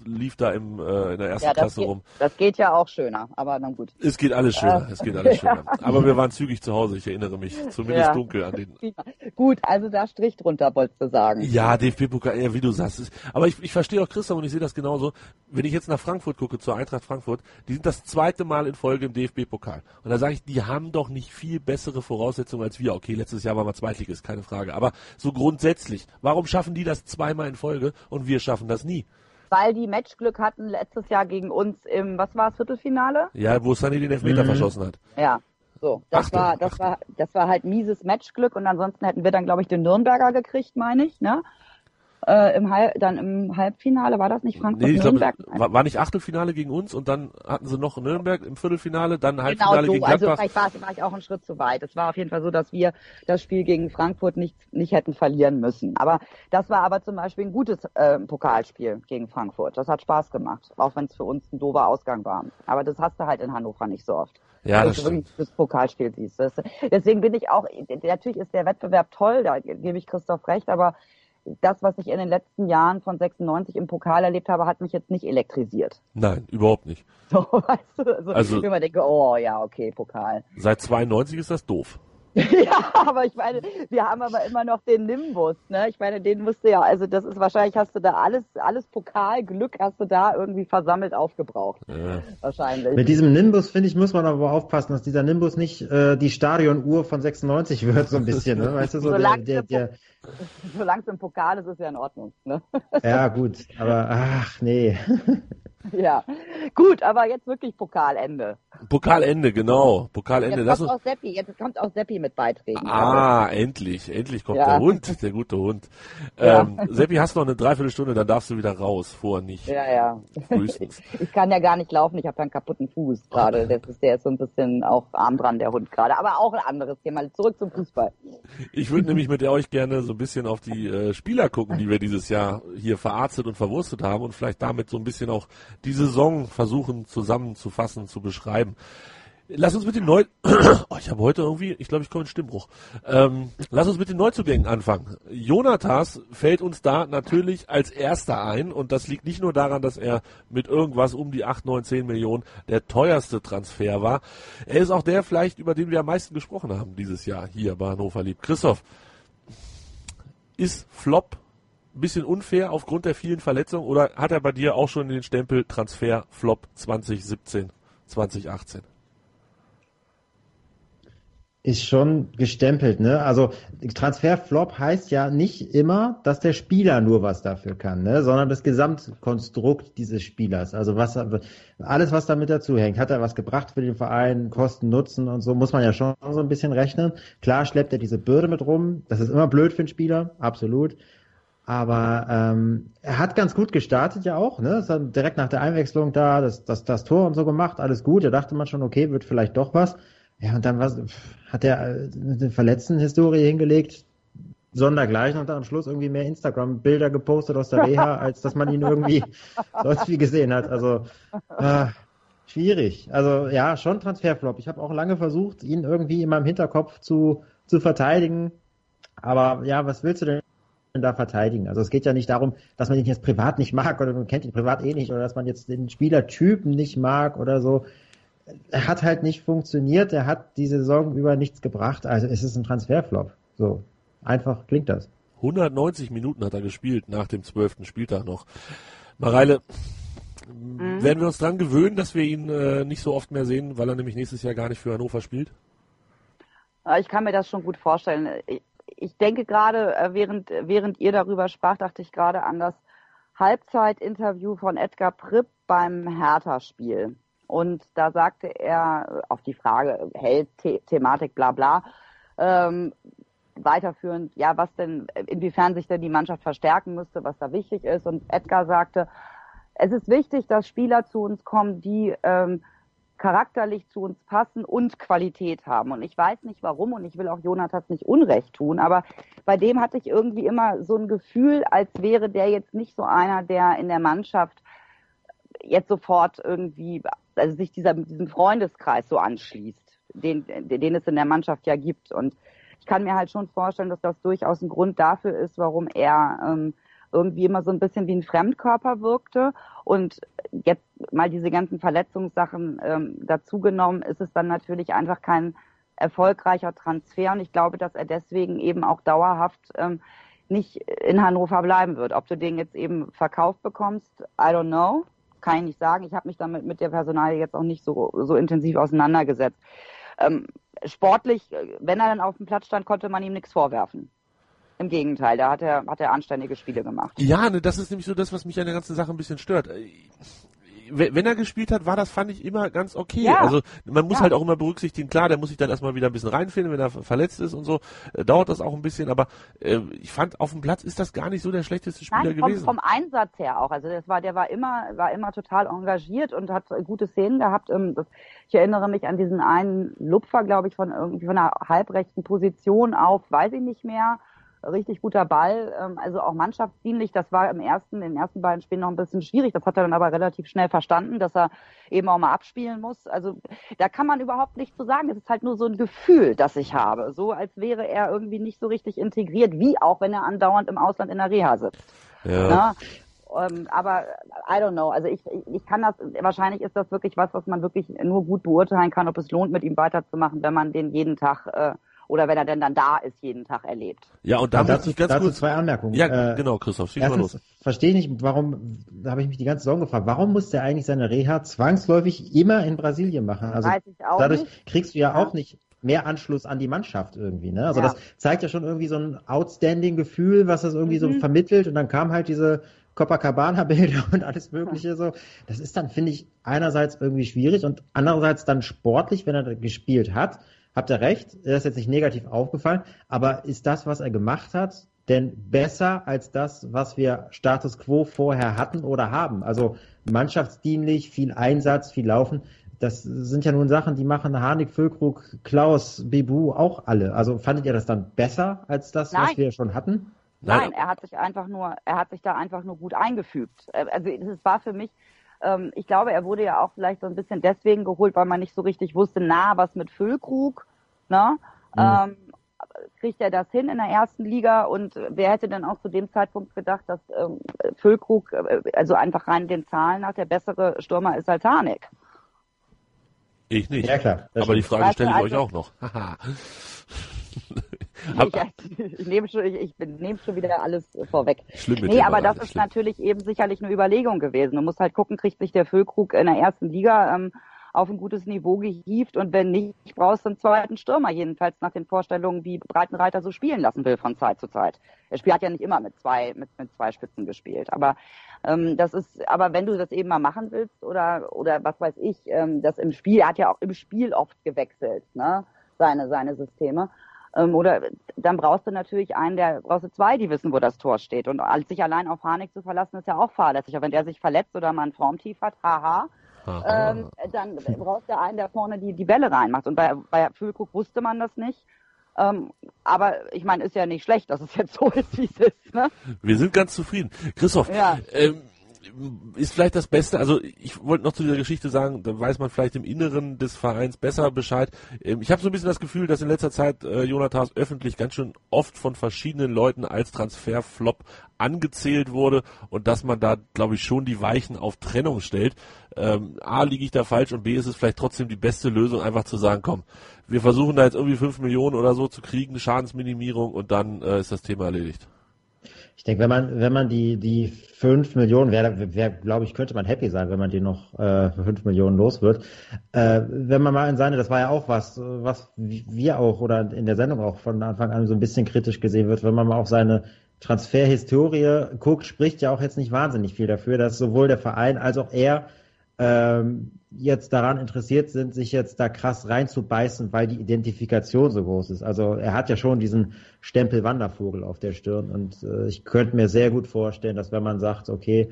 lief da im, äh, in der ersten Ja, das Klasse geht, rum. das geht ja auch schöner, aber dann gut. Es geht alles schöner, Äh, es geht alles schöner. Aber wir waren zügig zu Hause, ich erinnere mich. Zumindest Ja. dunkel an den Gut, also da Strich drunter, wolltest du sagen. Ja, DFB-Pokal, ja, wie du sagst. Aber ich, ich verstehe auch Christoph und ich sehe das genauso. Wenn ich jetzt nach Frankfurt gucke, zur Eintracht Frankfurt, die sind das zweite Mal in Folge im DFB-Pokal. Und da sage ich, die haben doch nicht viel bessere Voraussetzungen als wir. Okay, letztes Jahr waren wir Zweitligist, keine Frage. Aber so grundsätzlich, warum schaffen die das zweimal in Folge und wir schaffen das nie? Weil die Matchglück hatten letztes Jahr gegen uns im, was war es, Viertelfinale? Ja, wo Sunny den Elfmeter verschossen hat. Ja. So, das Achtung, war, das Achtung. war, das war halt mieses Matchglück und ansonsten hätten wir dann, glaube ich, den Nürnberger gekriegt, meine ich, ne? Äh, im Halb, dann im Halbfinale war das nicht Frankfurt Nee, ich Nürnberg? war, war nicht Achtelfinale gegen uns und dann hatten sie noch Nürnberg im Viertelfinale, dann Genau Halbfinale so, gegen also Gladbach. vielleicht war, war ich auch einen Schritt zu weit. Es war auf jeden Fall so, dass wir das Spiel gegen Frankfurt nicht, nicht hätten verlieren müssen. Aber das war aber zum Beispiel ein gutes äh, Pokalspiel gegen Frankfurt. Das hat Spaß gemacht, auch wenn es für uns ein doofer Ausgang war. Aber das hast du halt in Hannover nicht so oft. Ja, das stimmt. das Pokalspiel siehst. Deswegen bin ich auch, natürlich ist der Wettbewerb toll, da gebe ich Christoph recht, aber das, was ich in den letzten Jahren von 96 im Pokal erlebt habe, hat mich jetzt nicht elektrisiert. Nein, überhaupt nicht. So, weißt du, also, Also- ich immer denke, oh ja, okay, Pokal. Seit 92 ist das doof. Ja, aber ich meine, wir haben aber immer noch den Nimbus, ne? Ich meine, den musst du ja, also das ist wahrscheinlich, hast du da alles, alles Pokalglück hast du da irgendwie versammelt aufgebraucht. Ja. Wahrscheinlich. Mit diesem Nimbus, finde ich, muss man aber aufpassen, dass dieser Nimbus nicht äh, die Stadionuhr von 96 wird, so ein bisschen, ne? Weißt du, so der, Solange der, der, Solange es im Pokal ist, ist ja in Ordnung, ne? ja gut, aber ach nee. Ja. Gut, aber jetzt wirklich Pokalende. Pokalende, genau. Pokalende. Jetzt kommt auch Seppi, jetzt kommt auch Seppi mit Beiträgen. ah, endlich. Endlich kommt Ja. der Hund, der gute Hund. Ja. Ähm, Seppi, hast noch eine Dreiviertelstunde, dann darfst du wieder raus. Vorher nicht. Ja, ja. Frühestens. Ich kann ja gar nicht laufen, ich habe ja einen kaputten Fuß gerade. Das ist, der ist so ein bisschen auch arm dran, der Hund gerade. Aber auch ein anderes Thema. Zurück zum Fußball. Ich würde nämlich mit euch gerne so ein bisschen auf die äh, Spieler gucken, die wir dieses Jahr hier verarztet und verwurstet haben und vielleicht damit so ein bisschen auch die Saison versuchen zusammenzufassen, zu beschreiben. Lass uns mit den Neu... oh, ich habe heute irgendwie, ich glaube, ich komme in Stimmbruch. Ähm, lass uns mit den Neuzugängen anfangen. Jonathas fällt uns da natürlich als erster ein und das liegt nicht nur daran, dass er mit irgendwas um die 8, 9, 10 Millionen der teuerste Transfer war. Er ist auch der vielleicht, über den wir am meisten gesprochen haben dieses Jahr hier bei Hannover Lieb. Christoph, ist Flop ein bisschen unfair aufgrund der vielen Verletzungen oder hat er bei dir auch schon den Stempel Transfer Flop 2017, 2018? Ist schon gestempelt, ne? Also Transferflop heißt ja nicht immer, dass der Spieler nur was dafür kann, ne? Sondern das Gesamtkonstrukt dieses Spielers. Also was alles, was damit dazu hängt. Hat er was gebracht für den Verein, Kosten, Nutzen und so, muss man ja schon so ein bisschen rechnen. Klar schleppt er diese Bürde mit rum. Das ist immer blöd für einen Spieler, absolut. Aber ähm, er hat ganz gut gestartet ja auch, ne? Ist dann direkt nach der Einwechslung da, das, das, das Tor und so gemacht, alles gut. Da dachte man schon, okay, wird vielleicht doch was. Ja, und dann was, hat er äh, eine Verletzten-Historie hingelegt, sondergleichen und dann am Schluss irgendwie mehr Instagram-Bilder gepostet aus der Reha, als dass man ihn irgendwie sonst wie gesehen hat. Also äh, schwierig. Also ja, schon Transferflop. Ich habe auch lange versucht, ihn irgendwie in meinem Hinterkopf zu, zu verteidigen. Aber ja, was willst du denn da verteidigen? Also es geht ja nicht darum, dass man ihn jetzt privat nicht mag oder man kennt ihn privat eh nicht oder dass man jetzt den Spielertypen nicht mag oder so er hat halt nicht funktioniert, er hat die Saison über nichts gebracht, also es ist ein Transferflop. So, einfach klingt das. 190 Minuten hat er gespielt nach dem zwölften Spieltag noch. Mareile, Mhm. werden wir uns dran gewöhnen, dass wir ihn äh, nicht so oft mehr sehen, weil er nämlich nächstes Jahr gar nicht für Hannover spielt? Ja, Ich kann mir das schon gut vorstellen. Ich- denke gerade, äh, während, während ihr darüber sprach, dachte ich gerade an das Halbzeitinterview von Edgar Pripp beim Hertha-Spiel. Und da sagte er äh, auf die Frage, Held, The Thematik, bla bla, ähm, weiterführend, ja, was denn, inwiefern sich denn die Mannschaft verstärken müsste, was da wichtig ist. Und Edgar sagte, es ist wichtig, dass Spieler zu uns kommen, die ähm, charakterlich zu uns passen und Qualität haben. Und ich weiß nicht warum und ich will auch Jonathas nicht Unrecht tun, aber bei dem hatte ich irgendwie immer so ein Gefühl, als wäre der jetzt nicht so einer, der in der Mannschaft jetzt sofort irgendwie, also sich dieser, diesem Freundeskreis so anschließt, den, den es in der Mannschaft ja gibt. Und ich kann mir halt schon vorstellen, dass das durchaus ein Grund dafür ist, warum er ähm, irgendwie immer so ein bisschen wie ein Fremdkörper wirkte. Und jetzt mal diese ganzen Verletzungssachen ähm, dazugenommen, ist es dann natürlich einfach kein erfolgreicher Transfer. Und ich glaube, dass er deswegen eben auch dauerhaft ähm, nicht in Hannover bleiben wird. Ob du den jetzt eben verkauft bekommst, I don't know. Kann ich nicht sagen. Ich habe mich damit mit der Personalie jetzt auch nicht so, so intensiv auseinandergesetzt. Ähm, sportlich, wenn er dann auf dem Platz stand, konnte man ihm nichts vorwerfen. Im Gegenteil, da hat er, hat er anständige Spiele gemacht. Ja, ne, das ist nämlich so das, was mich an der ganzen Sache ein bisschen stört. Wenn er gespielt hat, war das, fand ich, immer ganz okay. Ja. Also man muss ja. halt auch immer berücksichtigen, klar, der muss sich dann erstmal wieder ein bisschen reinfinden, wenn er verletzt ist und so, äh, dauert das auch ein bisschen, aber äh, ich fand, auf dem Platz ist das gar nicht so der schlechteste Spieler Nein, vom, gewesen. Vom Einsatz her auch. Also das war, der war immer, war immer total engagiert und hat gute Szenen gehabt. Ähm, ich erinnere mich an diesen einen Lupfer, glaube ich, von irgendwie von einer halbrechten Position auf, weiß ich nicht mehr richtig guter Ball, ähm, also auch mannschaftsdienlich. Das war im ersten, in den ersten beiden Spielen noch ein bisschen schwierig. Das hat er dann aber relativ schnell verstanden, dass er eben auch mal abspielen muss. Also da kann man überhaupt nichts zu sagen. Es ist halt nur so ein Gefühl, das ich habe. So als wäre er irgendwie nicht so richtig integriert, wie auch wenn er andauernd im Ausland in der Reha sitzt. Ja. Na? Ähm, aber I don't know. Also ich, ich kann das, wahrscheinlich ist das wirklich was, was man wirklich nur gut beurteilen kann, ob es lohnt, mit ihm weiterzumachen, wenn man den jeden Tag äh, oder wenn er denn dann da ist, jeden Tag erlebt. Ja, und da dazu, ganz dazu kurz zwei Anmerkungen. Ja, äh, genau, Christoph, schieß mal los. Verstehe ich nicht, warum, da habe ich mich die ganze Saison gefragt, warum muss der eigentlich seine Reha zwangsläufig immer in Brasilien machen? Also Weiß ich auch dadurch nicht. kriegst du ja, ja, auch nicht mehr Anschluss an die Mannschaft irgendwie. Ne? Also ja. das zeigt ja schon irgendwie so ein outstanding Gefühl, was das irgendwie mhm. so vermittelt. Und dann kam halt diese Copacabana-Bilder und alles Mögliche so. Das ist dann, finde ich, einerseits irgendwie schwierig und andererseits dann sportlich, wenn er gespielt hat habt ihr recht, er ist jetzt nicht negativ aufgefallen, aber ist das, was er gemacht hat, denn besser als das, was wir Status quo vorher hatten oder haben? Also mannschaftsdienlich, viel Einsatz, viel Laufen. Das sind ja nun Sachen, die machen Harnik, Füllkrug, Klaus, Bebu auch alle. Also fandet ihr das dann besser als das, Nein. was wir schon hatten? Nein, er hat sich einfach nur, er hat sich da einfach nur gut eingefügt. Also es war für mich, ähm, ich glaube, er wurde ja auch vielleicht so ein bisschen deswegen geholt, weil man nicht so richtig wusste, na, was mit Füllkrug, ne? Mhm. Ähm, kriegt er das hin in der ersten Liga und wer hätte denn auch zu dem Zeitpunkt gedacht, dass ähm, Füllkrug, äh, also einfach rein den Zahlen nach, der bessere Stürmer ist als Harnik? Ich nicht. Ja, klar. Aber die Frage stelle ich also, euch auch noch. Ich, ich, nehme schon, ich, ich nehme schon wieder alles vorweg. Schlimm nee, aber das ist schlimm. natürlich eben sicherlich eine Überlegung gewesen. Du musst halt gucken, kriegt sich der Füllkrug in der ersten Liga ähm, auf ein gutes Niveau gehievt und wenn nicht, brauchst du einen zweiten Stürmer, jedenfalls nach den Vorstellungen, wie Breitenreiter so spielen lassen will von Zeit zu Zeit. Er spielt hat ja nicht immer mit zwei, mit, mit zwei Spitzen gespielt, aber ähm, das ist, aber wenn du das eben mal machen willst oder oder was weiß ich, ähm, das im Spiel, er hat ja auch im Spiel oft gewechselt, ne, seine seine Systeme. Ähm, oder dann brauchst du natürlich einen, der brauchst du zwei, die wissen, wo das Tor steht. Und sich allein auf Harnik zu verlassen, ist ja auch fahrlässig. Aber wenn der sich verletzt oder mal ein Formtief hat, haha, ähm, dann brauchst du einen, der vorne die, die Bälle reinmacht. Und bei, bei Füllkrug wusste man das nicht. Ähm, aber ich meine, ist ja nicht schlecht, dass es jetzt so ist, wie es ist. Ne? Wir sind ganz zufrieden. Christoph, ja. ähm, ist vielleicht das Beste, also ich wollte noch zu dieser Geschichte sagen, da weiß man vielleicht im Inneren des Vereins besser Bescheid. Ähm, ich habe so ein bisschen das Gefühl, dass in letzter Zeit äh, Jonathas öffentlich ganz schön oft von verschiedenen Leuten als Transferflop angezählt wurde und dass man da, glaube ich, schon die Weichen auf Trennung stellt. Ähm, A, liege ich da falsch und B, ist es vielleicht trotzdem die beste Lösung, einfach zu sagen, komm, wir versuchen da jetzt irgendwie fünf Millionen oder so zu kriegen, Schadensminimierung und dann äh, ist das Thema erledigt. Ich denke, wenn man, wenn man die, die fünf Millionen, wäre, wär, glaube ich, könnte man happy sein, wenn man die noch äh, für fünf Millionen los wird. Äh, wenn man mal in seine, das war ja auch was, was wir auch oder in der Sendung auch von Anfang an so ein bisschen kritisch gesehen wird, wenn man mal auf seine Transferhistorie guckt, spricht ja auch jetzt nicht wahnsinnig viel dafür, dass sowohl der Verein als auch er ähm, jetzt daran interessiert sind, sich jetzt da krass reinzubeißen, weil die Identifikation so groß ist. Also er hat ja schon diesen Stempel Wandervogel auf der Stirn und äh, ich könnte mir sehr gut vorstellen, dass wenn man sagt, okay,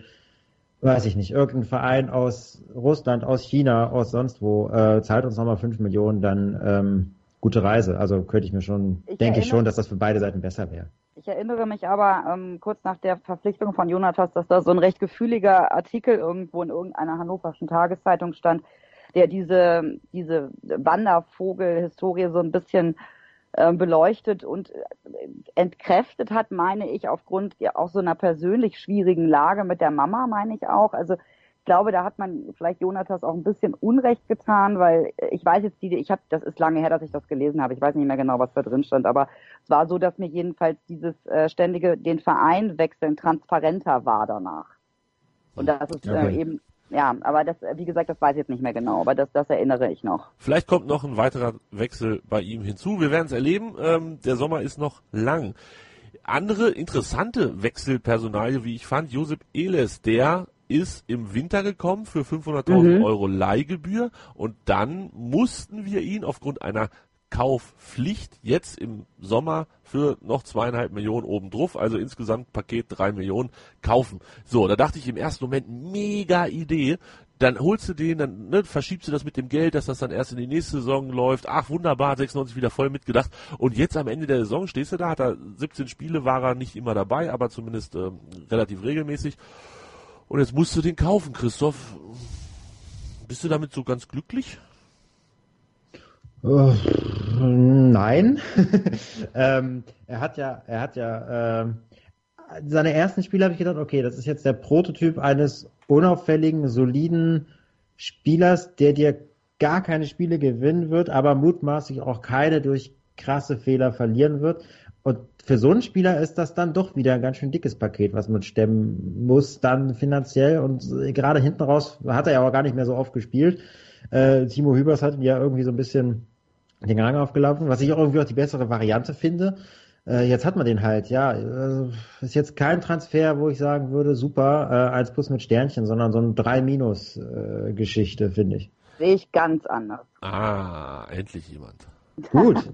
weiß ich nicht, irgendein Verein aus Russland, aus China, aus sonst wo, äh, zahlt uns nochmal fünf Millionen, dann ähm, gute Reise. Also könnte ich mir schon, ich denke ich schon, dass das für beide Seiten besser wäre. Ich erinnere mich aber ähm, kurz nach der Verpflichtung von Jonathas, dass da so ein recht gefühliger Artikel irgendwo in irgendeiner hannoverschen Tageszeitung stand, der diese, diese Wandervogel-Historie so ein bisschen äh, beleuchtet und äh, entkräftet hat, meine ich, aufgrund auch so einer persönlich schwierigen Lage mit der Mama, meine ich auch. Also ich glaube, da hat man vielleicht Jonathas auch ein bisschen Unrecht getan, weil ich weiß jetzt die, ich habe, das ist lange her, dass ich das gelesen habe. Ich weiß nicht mehr genau, was da drin stand, aber es war so, dass mir jedenfalls dieses äh, ständige den Verein wechseln transparenter war danach. Und das ist äh, okay. äh, eben ja, aber das, wie gesagt, das weiß ich jetzt nicht mehr genau, aber das, das erinnere ich noch. Vielleicht kommt noch ein weiterer Wechsel bei ihm hinzu. Wir werden es erleben. Ähm, der Sommer ist noch lang. Andere interessante Wechselpersonalie, wie ich fand, Josep Eles, der ist im Winter gekommen für 500.000 mhm. Euro Leihgebühr und dann mussten wir ihn aufgrund einer Kaufpflicht jetzt im Sommer für noch zweieinhalb Millionen obendrauf, also insgesamt Paket drei Millionen kaufen. So, da dachte ich im ersten Moment, mega Idee. Dann holst du den, dann ne, verschiebst du das mit dem Geld, dass das dann erst in die nächste Saison läuft. Ach, wunderbar, 96 wieder voll mitgedacht. Und jetzt am Ende der Saison stehst du da, hat er 17 Spiele, war er nicht immer dabei, aber zumindest ähm, relativ regelmäßig. Und jetzt musst du den kaufen, Christoph. Bist du damit so ganz glücklich? Uh, nein. ähm, er hat ja, er hat ja, äh, seine ersten Spiele habe ich gedacht, okay, das ist jetzt der Prototyp eines unauffälligen, soliden Spielers, der dir gar keine Spiele gewinnen wird, aber mutmaßlich auch keine durch krasse Fehler verlieren wird. Und für so einen Spieler ist das dann doch wieder ein ganz schön dickes Paket, was man stemmen muss, dann finanziell. Und gerade hinten raus hat er ja auch gar nicht mehr so oft gespielt. Äh, Timo Hübers hat ihn ja irgendwie so ein bisschen den Rang aufgelaufen, was ich auch irgendwie auch die bessere Variante finde. Äh, jetzt hat man den halt, ja. Äh, ist jetzt kein Transfer, wo ich sagen würde, super, äh, 1 plus mit Sternchen, sondern so eine 3 minus äh, Geschichte, finde ich. Sehe ich ganz anders. Ah, endlich jemand. Gut.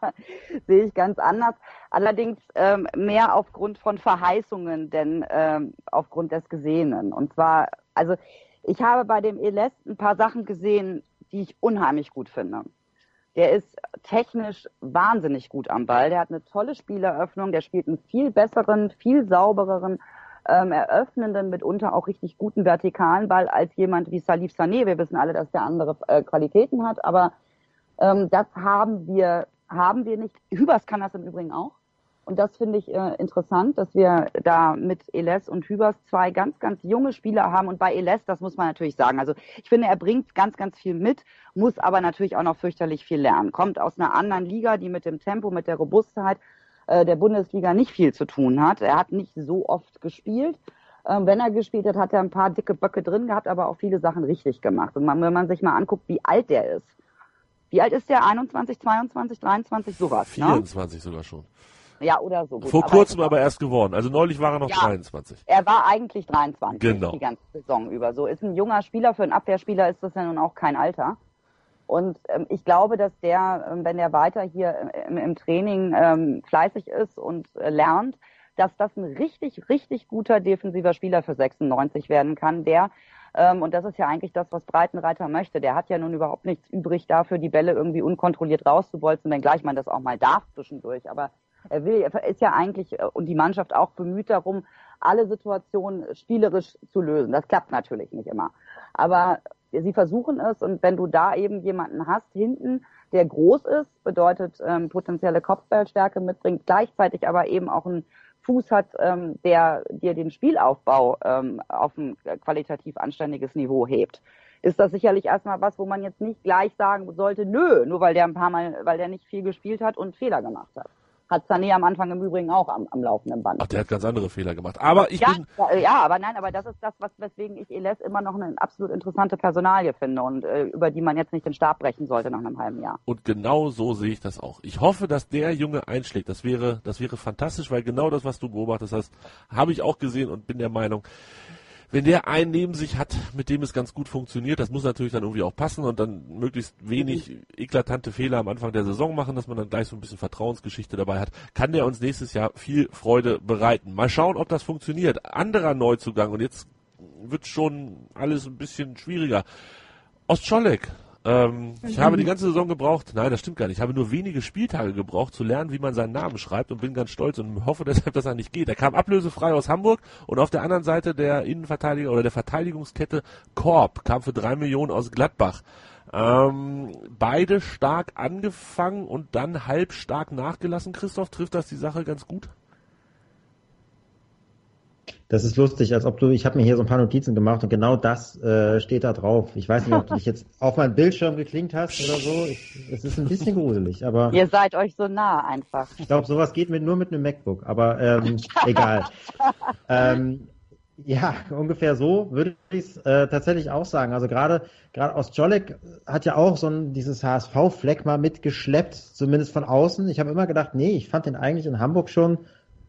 Sehe ich ganz anders. Allerdings ähm, mehr aufgrund von Verheißungen, denn ähm, aufgrund des Gesehenen. Und zwar, also ich habe bei dem Eles ein paar Sachen gesehen, die ich unheimlich gut finde. Der ist technisch wahnsinnig gut am Ball. Der hat eine tolle Spieleröffnung. Der spielt einen viel besseren, viel saubereren, ähm, eröffnenden, mitunter auch richtig guten vertikalen Ball als jemand wie Salif Sané. Wir wissen alle, dass der andere äh, Qualitäten hat, aber ähm, das haben wir, haben wir nicht. Hübers kann das im Übrigen auch. Und das finde ich äh, interessant, dass wir da mit Eles und Hübers zwei ganz, ganz junge Spieler haben. Und bei Eles, das muss man natürlich sagen. Also ich finde, er bringt ganz, ganz viel mit, muss aber natürlich auch noch fürchterlich viel lernen. Kommt aus einer anderen Liga, die mit dem Tempo, mit der Robustheit äh, der Bundesliga nicht viel zu tun hat. Er hat nicht so oft gespielt. Ähm, wenn er gespielt hat, hat er ein paar dicke Böcke drin gehabt, aber auch viele Sachen richtig gemacht. Und wenn man sich mal anguckt, wie alt der ist, wie alt ist der? 21, 22, 23, sowas? 24 ne? sogar schon. Ja, oder so. Gut. Vor aber kurzem aber erst geworden. Also neulich war er noch ja, 23. Er war eigentlich 23 genau. die ganze Saison über. So ist ein junger Spieler, für einen Abwehrspieler ist das ja nun auch kein Alter. Und ähm, ich glaube, dass der, ähm, wenn er weiter hier im, im Training ähm, fleißig ist und äh, lernt, dass das ein richtig, richtig guter defensiver Spieler für 96 werden kann, der und das ist ja eigentlich das, was Breitenreiter möchte. Der hat ja nun überhaupt nichts übrig dafür, die Bälle irgendwie unkontrolliert rauszubolzen, wenngleich man das auch mal darf zwischendurch. Aber er will, er ist ja eigentlich äh, und die Mannschaft auch bemüht darum, alle Situationen spielerisch zu lösen. Das klappt natürlich nicht immer. Aber sie versuchen es und wenn du da eben jemanden hast hinten, der groß ist, bedeutet ähm, potenzielle Kopfballstärke mitbringt, gleichzeitig aber eben auch einen Fuß hat, ähm, der dir den Spielaufbau ähm, auf ein qualitativ anständiges Niveau hebt, ist das sicherlich erstmal was, wo man jetzt nicht gleich sagen sollte, nö, nur weil der ein paar Mal, weil der nicht viel gespielt hat und Fehler gemacht hat hat Sané am Anfang im Übrigen auch am, am laufenden Band. Ach, der hat ganz andere Fehler gemacht. Aber ich ja, bin... Ja, aber nein, aber das ist das, was, weswegen ich Eles immer noch eine absolut interessante Personalie finde und äh, über die man jetzt nicht den Stab brechen sollte nach einem halben Jahr. Und genau so sehe ich das auch. Ich hoffe, dass der Junge einschlägt. Das wäre, das wäre fantastisch, weil genau das, was du beobachtest hast, habe ich auch gesehen und bin der Meinung, wenn der einen neben sich hat, mit dem es ganz gut funktioniert, das muss natürlich dann irgendwie auch passen und dann möglichst wenig eklatante Fehler am Anfang der Saison machen, dass man dann gleich so ein bisschen Vertrauensgeschichte dabei hat, kann der uns nächstes Jahr viel Freude bereiten. Mal schauen, ob das funktioniert. Anderer Neuzugang und jetzt wird schon alles ein bisschen schwieriger. Ostscholek ähm, ich habe die ganze Saison gebraucht, nein, das stimmt gar nicht. Ich habe nur wenige Spieltage gebraucht, zu lernen, wie man seinen Namen schreibt und bin ganz stolz und hoffe deshalb, dass er nicht geht. Er kam ablösefrei aus Hamburg und auf der anderen Seite der Innenverteidiger oder der Verteidigungskette Korb kam für drei Millionen aus Gladbach. Ähm, beide stark angefangen und dann halb stark nachgelassen. Christoph, trifft das die Sache ganz gut? Das ist lustig, als ob du, ich habe mir hier so ein paar Notizen gemacht und genau das äh, steht da drauf. Ich weiß nicht, ob du dich jetzt auf meinen Bildschirm geklingt hast oder so. Ich, es ist ein bisschen gruselig, aber. Ihr seid euch so nah einfach. Ich glaube, sowas geht mit, nur mit einem MacBook, aber ähm, egal. ähm, ja, ungefähr so würde ich es äh, tatsächlich auch sagen. Also gerade gerade Ostjolek hat ja auch so ein dieses HSV-Fleck mal mitgeschleppt, zumindest von außen. Ich habe immer gedacht, nee, ich fand den eigentlich in Hamburg schon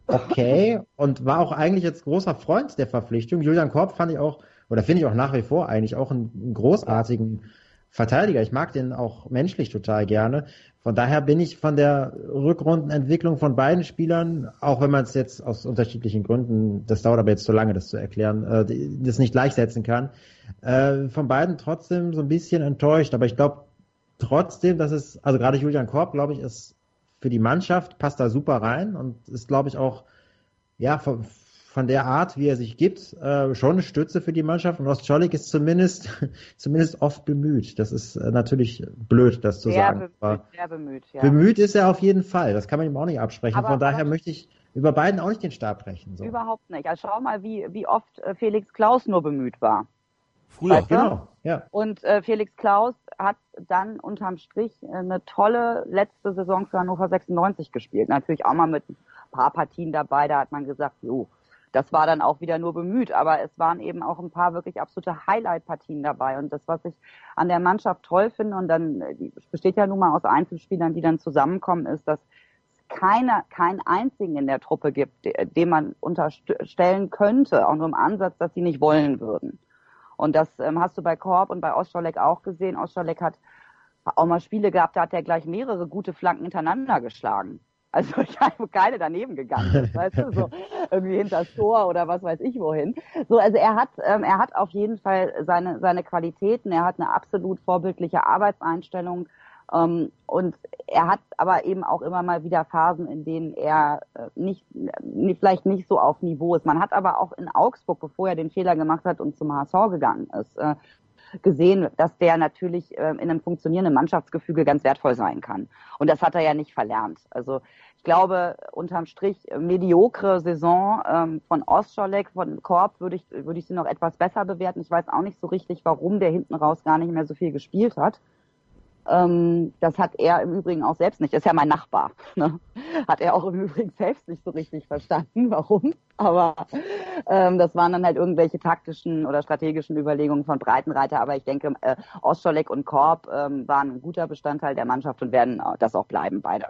okay und war auch eigentlich jetzt großer Freund der Verpflichtung. Julian Korb fand ich auch, oder finde ich auch nach wie vor eigentlich auch einen, großartigen Verteidiger. Ich mag den auch menschlich total gerne. Von daher bin ich von der Rückrundenentwicklung von beiden Spielern, auch wenn man es jetzt aus unterschiedlichen Gründen, das dauert aber jetzt zu lange, das zu erklären, äh, das nicht gleichsetzen kann, äh, von beiden trotzdem so ein bisschen enttäuscht. Aber ich glaube trotzdem, dass es, also gerade Julian Korb, glaube ich, ist für die Mannschaft, passt da super rein und ist, glaube ich, auch ja, von, von der Art, wie er sich gibt, äh, schon eine Stütze für die Mannschaft. Und Ostschollig ist zumindest, zumindest oft bemüht. Das ist äh, natürlich blöd, das zu sehr sagen. Bemüht, sehr bemüht, ja. Bemüht ist er auf jeden Fall. Das kann man ihm auch nicht absprechen. Aber, Von daher aber, möchte ich über beiden auch nicht den Stab brechen. So. Überhaupt nicht. Also schau mal, wie, wie oft äh, Felix Klaus nur bemüht war. Früher. Weißt du? Genau, ja. Und äh, Felix Klaus hat dann unterm Strich äh, eine tolle letzte Saison für Hannover 96 gespielt. Natürlich auch mal mit ein paar Partien dabei, da hat man gesagt, jo, das war dann auch wieder nur bemüht, aber es waren eben auch ein paar wirklich absolute Highlight-Partien dabei. Und das, was ich an der Mannschaft toll finde, und dann die besteht ja nun mal aus Einzelspielern, die dann zusammenkommen, ist, dass es keine, keinen einzigen in der Truppe gibt, dem man unterstellen könnte, auch nur im Ansatz, dass sie nicht wollen würden. Und das ähm, hast du bei Korb und bei Ostscholek auch gesehen. Ostscholek hat auch mal Spiele gehabt, da hat er gleich mehrere gute Flanken hintereinander geschlagen. Also ich habe keine daneben gegangen, ist, weißt du, so irgendwie hinter das Tor oder was weiß ich wohin. So, also er hat, ähm, er hat auf jeden Fall seine seine Qualitäten. Er hat eine absolut vorbildliche Arbeitseinstellung und er hat aber eben auch immer mal wieder Phasen, in denen er äh, nicht, nicht, vielleicht nicht so auf Niveau ist. Man hat aber auch in Augsburg, bevor er den Fehler gemacht hat und zum HSV gegangen ist, äh, gesehen, dass der natürlich äh, in einem funktionierenden Mannschaftsgefüge ganz wertvoll sein kann. Und das hat er ja nicht verlernt. Also ich glaube, unterm Strich mediokre Saison ähm, von Ostscholek, von Korb würde ich, würde ich sie noch etwas besser bewerten. Ich weiß auch nicht so richtig, warum der hinten raus gar nicht mehr so viel gespielt hat. Ähm, das hat er im Übrigen auch selbst nicht. Ist ja mein Nachbar. Ne? Hat er auch im Übrigen selbst nicht so richtig verstanden, warum. Aber ähm, das waren dann halt irgendwelche taktischen oder strategischen Überlegungen von Breitenreiter. Aber ich denke, äh, Ostscholek und Korb ähm, waren ein guter Bestandteil der Mannschaft und werden äh, das auch bleiben, beide.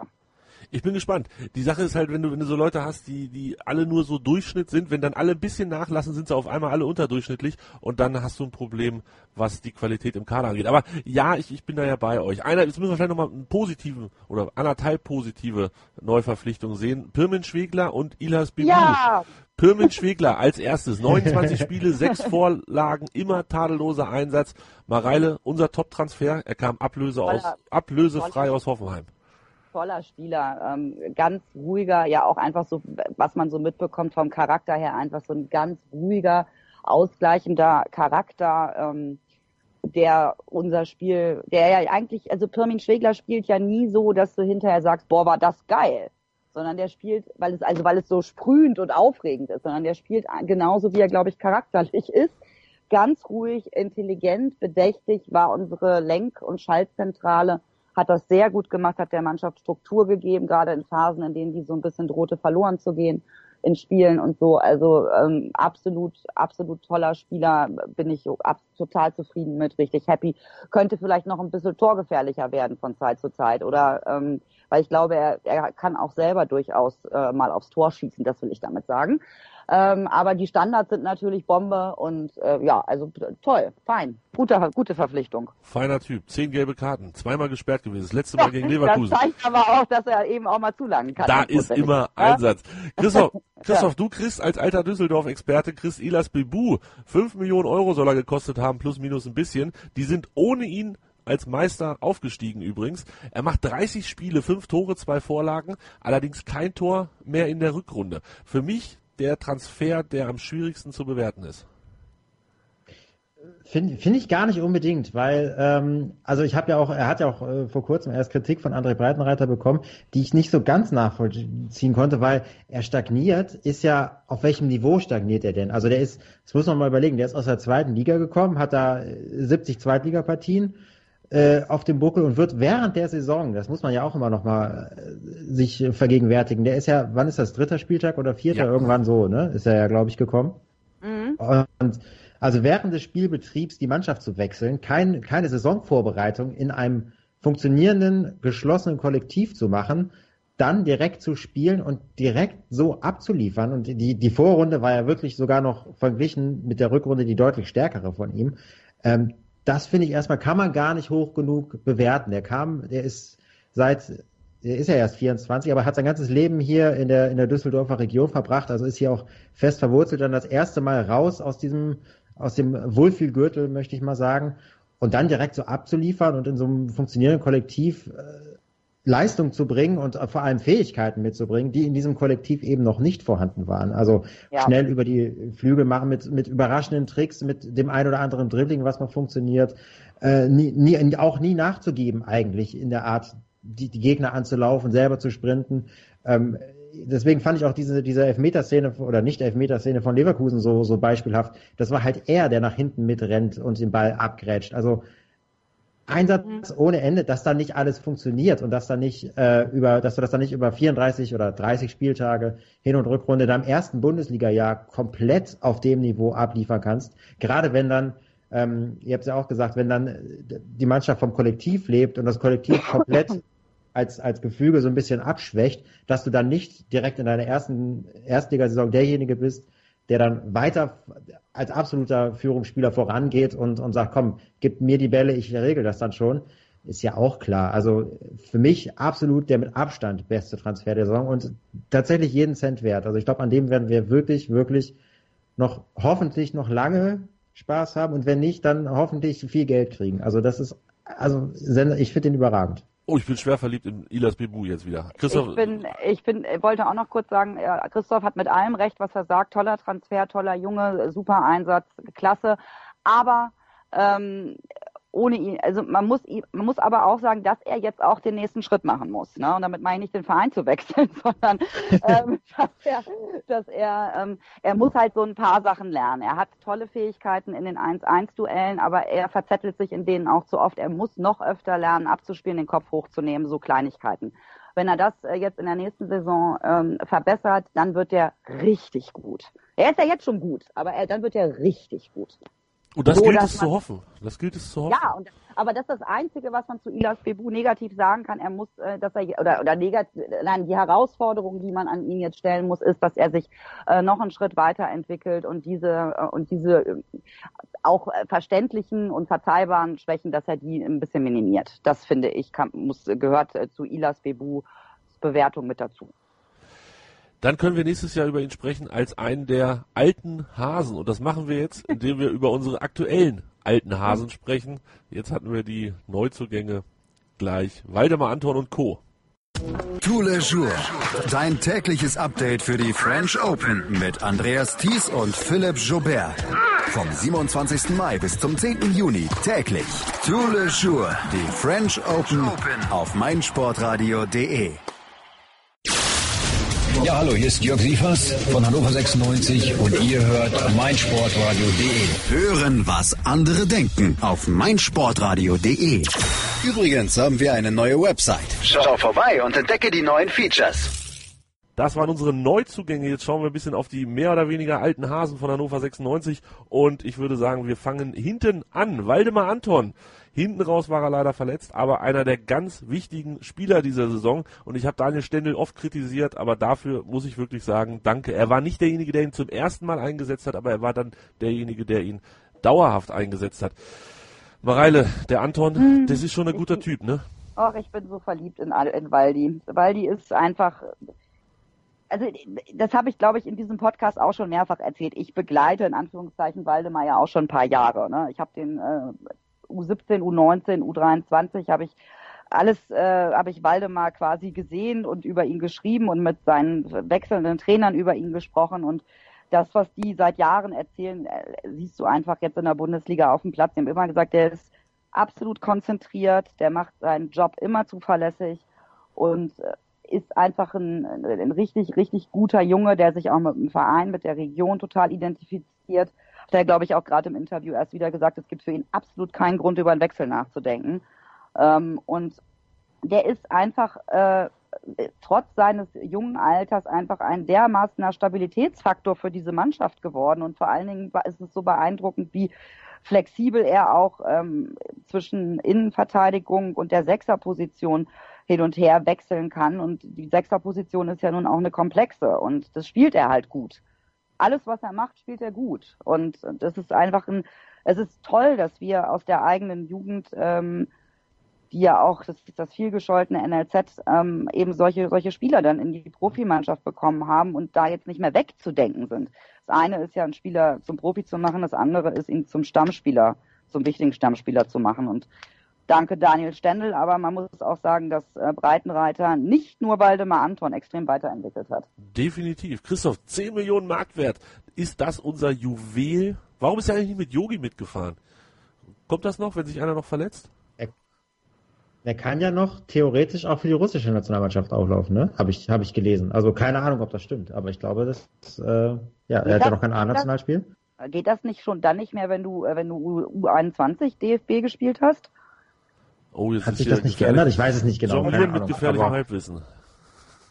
Ich bin gespannt. Die Sache ist halt, wenn du, wenn du so Leute hast, die, die alle nur so Durchschnitt sind, wenn dann alle ein bisschen nachlassen, sind sie auf einmal alle unterdurchschnittlich und dann hast du ein Problem, was die Qualität im Kader angeht. Aber ja, ich, ich bin da ja bei euch. Einer, jetzt müssen wir vielleicht nochmal einen positiven oder anderthalb positive Neuverpflichtungen sehen. Pirmin Schwegler und Ilas Bibu. Ja! Pirmin Schwegler als erstes. 29 Spiele, 6 Vorlagen, immer tadelloser Einsatz. Mareile, unser Top-Transfer. Er kam Ablöse aus, ablösefrei aus Hoffenheim toller Spieler, ähm, ganz ruhiger, ja auch einfach so, was man so mitbekommt vom Charakter her, einfach so ein ganz ruhiger, ausgleichender Charakter, ähm, der unser Spiel, der ja eigentlich, also Pirmin Schwegler spielt ja nie so, dass du hinterher sagst, boah, war das geil, sondern der spielt, weil es, also weil es so sprühend und aufregend ist, sondern der spielt genauso, wie er, glaube ich, charakterlich ist. Ganz ruhig, intelligent, bedächtig war unsere Lenk- und Schaltzentrale hat das sehr gut gemacht, hat der Mannschaft Struktur gegeben, gerade in Phasen, in denen die so ein bisschen drohte verloren zu gehen in Spielen und so. Also ähm, absolut, absolut toller Spieler, bin ich total zufrieden mit, richtig happy. Könnte vielleicht noch ein bisschen torgefährlicher werden von Zeit zu Zeit oder ähm, weil ich glaube, er, er kann auch selber durchaus äh, mal aufs Tor schießen, das will ich damit sagen. Ähm, aber die Standards sind natürlich Bombe und äh, ja, also toll, fein. Gute, gute Verpflichtung. Feiner Typ. Zehn gelbe Karten. Zweimal gesperrt gewesen. Das letzte Mal ja, gegen Leverkusen. Das zeigt aber auch, dass er eben auch mal zulangen kann. Da ist immer ja? Einsatz. Christoph, Christoph, du kriegst als alter Düsseldorf-Experte, kriegst Ilas Bebu. Fünf Millionen Euro soll er gekostet haben, plus minus ein bisschen. Die sind ohne ihn als Meister aufgestiegen übrigens. Er macht 30 Spiele, fünf Tore, zwei Vorlagen, allerdings kein Tor mehr in der Rückrunde. Für mich der Transfer, der am schwierigsten zu bewerten ist? Finde find ich gar nicht unbedingt, weil, ähm, also ich habe ja auch, er hat ja auch äh, vor kurzem erst Kritik von André Breitenreiter bekommen, die ich nicht so ganz nachvollziehen konnte, weil er stagniert, ist ja, auf welchem Niveau stagniert er denn? Also der ist, das muss man mal überlegen, der ist aus der zweiten Liga gekommen, hat da 70 Zweitligapartien, äh, auf dem Buckel und wird während der Saison, das muss man ja auch immer noch mal äh, sich vergegenwärtigen, der ist ja, wann ist das, dritter Spieltag oder vierter, ja. irgendwann so, ne, ist er ja, glaube ich, gekommen. Mhm. Und also während des Spielbetriebs die Mannschaft zu wechseln, kein, keine Saisonvorbereitung in einem funktionierenden, geschlossenen Kollektiv zu machen, dann direkt zu spielen und direkt so abzuliefern. Und die, die Vorrunde war ja wirklich sogar noch verglichen mit der Rückrunde die deutlich stärkere von ihm. Ähm, das finde ich erstmal, kann man gar nicht hoch genug bewerten. Der kam, der ist seit, der ist ja erst 24, aber hat sein ganzes Leben hier in der, in der Düsseldorfer Region verbracht, also ist hier auch fest verwurzelt, dann das erste Mal raus aus diesem, aus dem Wohlfühlgürtel, möchte ich mal sagen, und dann direkt so abzuliefern und in so einem funktionierenden Kollektiv äh, Leistung zu bringen und vor allem Fähigkeiten mitzubringen, die in diesem Kollektiv eben noch nicht vorhanden waren. Also ja. schnell über die Flügel machen mit, mit überraschenden Tricks, mit dem ein oder anderen Dribbling, was mal funktioniert, äh, nie, nie, auch nie nachzugeben eigentlich in der Art, die, die Gegner anzulaufen, selber zu sprinten. Ähm, deswegen fand ich auch diese, diese Elfmeterszene oder nicht Elfmeterszene von Leverkusen so, so beispielhaft. Das war halt er, der nach hinten mitrennt und den Ball abgrätscht. Also Einsatz mhm. ohne Ende, dass da nicht alles funktioniert und dass da nicht äh, über, dass du das dann nicht über 34 oder 30 Spieltage Hin- und Rückrunde deinem ersten Bundesliga-Jahr komplett auf dem Niveau abliefern kannst. Gerade wenn dann, ähm, ihr habt es ja auch gesagt, wenn dann die Mannschaft vom Kollektiv lebt und das Kollektiv komplett als, als Gefüge so ein bisschen abschwächt, dass du dann nicht direkt in deiner ersten Erstligasaison derjenige bist, der dann weiter als absoluter Führungsspieler vorangeht und, und sagt, komm, gib mir die Bälle, ich regel das dann schon, ist ja auch klar. Also für mich absolut der mit Abstand beste Transfer der Saison und tatsächlich jeden Cent wert. Also ich glaube, an dem werden wir wirklich, wirklich noch hoffentlich noch lange Spaß haben und wenn nicht, dann hoffentlich viel Geld kriegen. Also das ist, also ich finde den überragend. Oh, ich bin schwer verliebt in Ilas Bebu jetzt wieder. Christoph. Ich bin, ich bin, wollte auch noch kurz sagen, Christoph hat mit allem recht, was er sagt. Toller Transfer, toller Junge, super Einsatz, klasse. Aber ähm, ohne ihn, also man muss man muss aber auch sagen, dass er jetzt auch den nächsten Schritt machen muss. Ne? Und damit meine ich nicht den Verein zu wechseln, sondern ähm, dass er, dass er, ähm, er muss halt so ein paar Sachen lernen. Er hat tolle Fähigkeiten in den 1-1-Duellen, aber er verzettelt sich in denen auch zu oft. Er muss noch öfter lernen, abzuspielen, den Kopf hochzunehmen, so Kleinigkeiten. Wenn er das äh, jetzt in der nächsten Saison ähm, verbessert, dann wird er richtig gut. Er ist ja jetzt schon gut, aber er, dann wird er richtig gut. Und das so, gilt es zu hoffen. Das gilt es zu hoffen. Ja, und, aber das ist das Einzige, was man zu Ilas Bebu negativ sagen kann. Er muss, äh, dass er oder oder negativ, nein, die Herausforderung, die man an ihn jetzt stellen muss, ist, dass er sich äh, noch einen Schritt weiterentwickelt und diese äh, und diese äh, auch äh, verständlichen und verzeihbaren Schwächen, dass er die ein bisschen minimiert. Das finde ich kann, muss gehört äh, zu Ilas Bebu Bewertung mit dazu. Dann können wir nächstes Jahr über ihn sprechen als einen der alten Hasen. Und das machen wir jetzt, indem wir über unsere aktuellen alten Hasen sprechen. Jetzt hatten wir die Neuzugänge gleich. Waldemar Anton und Co. Tous les jours. Dein tägliches Update für die French Open mit Andreas Thies und Philipp Joubert. Vom 27. Mai bis zum 10. Juni täglich. Tous les jours. Die French Open auf meinsportradio.de. Ja, hallo, hier ist Jörg Sievers von Hannover 96 und ihr hört meinsportradio.de. Hören, was andere denken auf meinsportradio.de. Übrigens haben wir eine neue Website. Schau vorbei und entdecke die neuen Features. Das waren unsere Neuzugänge. Jetzt schauen wir ein bisschen auf die mehr oder weniger alten Hasen von Hannover 96 und ich würde sagen, wir fangen hinten an. Waldemar Anton. Hinten raus war er leider verletzt, aber einer der ganz wichtigen Spieler dieser Saison. Und ich habe Daniel Stendel oft kritisiert, aber dafür muss ich wirklich sagen, danke. Er war nicht derjenige, der ihn zum ersten Mal eingesetzt hat, aber er war dann derjenige, der ihn dauerhaft eingesetzt hat. Mareile, der Anton, hm, das ist schon ein guter Typ, ne? Ach, ich bin so verliebt in, in Waldi. Waldi ist einfach, also das habe ich, glaube ich, in diesem Podcast auch schon mehrfach erzählt. Ich begleite in Anführungszeichen Waldemar ja auch schon ein paar Jahre. Ne? Ich habe den äh, U17, U19, U23 habe ich alles äh, habe ich Waldemar quasi gesehen und über ihn geschrieben und mit seinen wechselnden Trainern über ihn gesprochen und das, was die seit Jahren erzählen, äh, siehst du einfach jetzt in der Bundesliga auf dem Platz. Die haben immer gesagt, der ist absolut konzentriert, der macht seinen Job immer zuverlässig und äh, ist einfach ein, ein richtig, richtig guter Junge, der sich auch mit dem Verein, mit der Region total identifiziert. Hat er, glaube ich, auch gerade im Interview erst wieder gesagt, es gibt für ihn absolut keinen Grund, über einen Wechsel nachzudenken. Ähm, und der ist einfach äh, trotz seines jungen Alters einfach ein dermaßener Stabilitätsfaktor für diese Mannschaft geworden. Und vor allen Dingen ist es so beeindruckend, wie flexibel er auch ähm, zwischen Innenverteidigung und der Sechserposition hin und her wechseln kann. Und die Sechserposition ist ja nun auch eine komplexe und das spielt er halt gut. Alles, was er macht, spielt er gut. Und das ist einfach ein, es ist toll, dass wir aus der eigenen Jugend ähm, die ja auch, das das vielgescholtene NLZ, ähm, eben solche, solche Spieler dann in die Profimannschaft bekommen haben und da jetzt nicht mehr wegzudenken sind. Das eine ist ja, einen Spieler zum Profi zu machen, das andere ist, ihn zum Stammspieler, zum wichtigen Stammspieler zu machen. Und danke Daniel Stendel, aber man muss auch sagen, dass äh, Breitenreiter nicht nur Waldemar Anton extrem weiterentwickelt hat. Definitiv. Christoph, 10 Millionen Marktwert. Ist das unser Juwel? Warum ist er eigentlich nicht mit Yogi mitgefahren? Kommt das noch, wenn sich einer noch verletzt? Er kann ja noch theoretisch auch für die russische Nationalmannschaft auflaufen, ne? Habe ich, hab ich gelesen. Also keine Ahnung, ob das stimmt, aber ich glaube, das, äh, ja, er hat ja noch kein A-Nationalspiel. Geht das nicht schon dann nicht mehr, wenn du, äh, wenn du U21 DFB gespielt hast? Oh, jetzt hat sich das nicht geändert? Ich weiß es nicht genau. Jonglieren mit gefährlichem Halbwissen.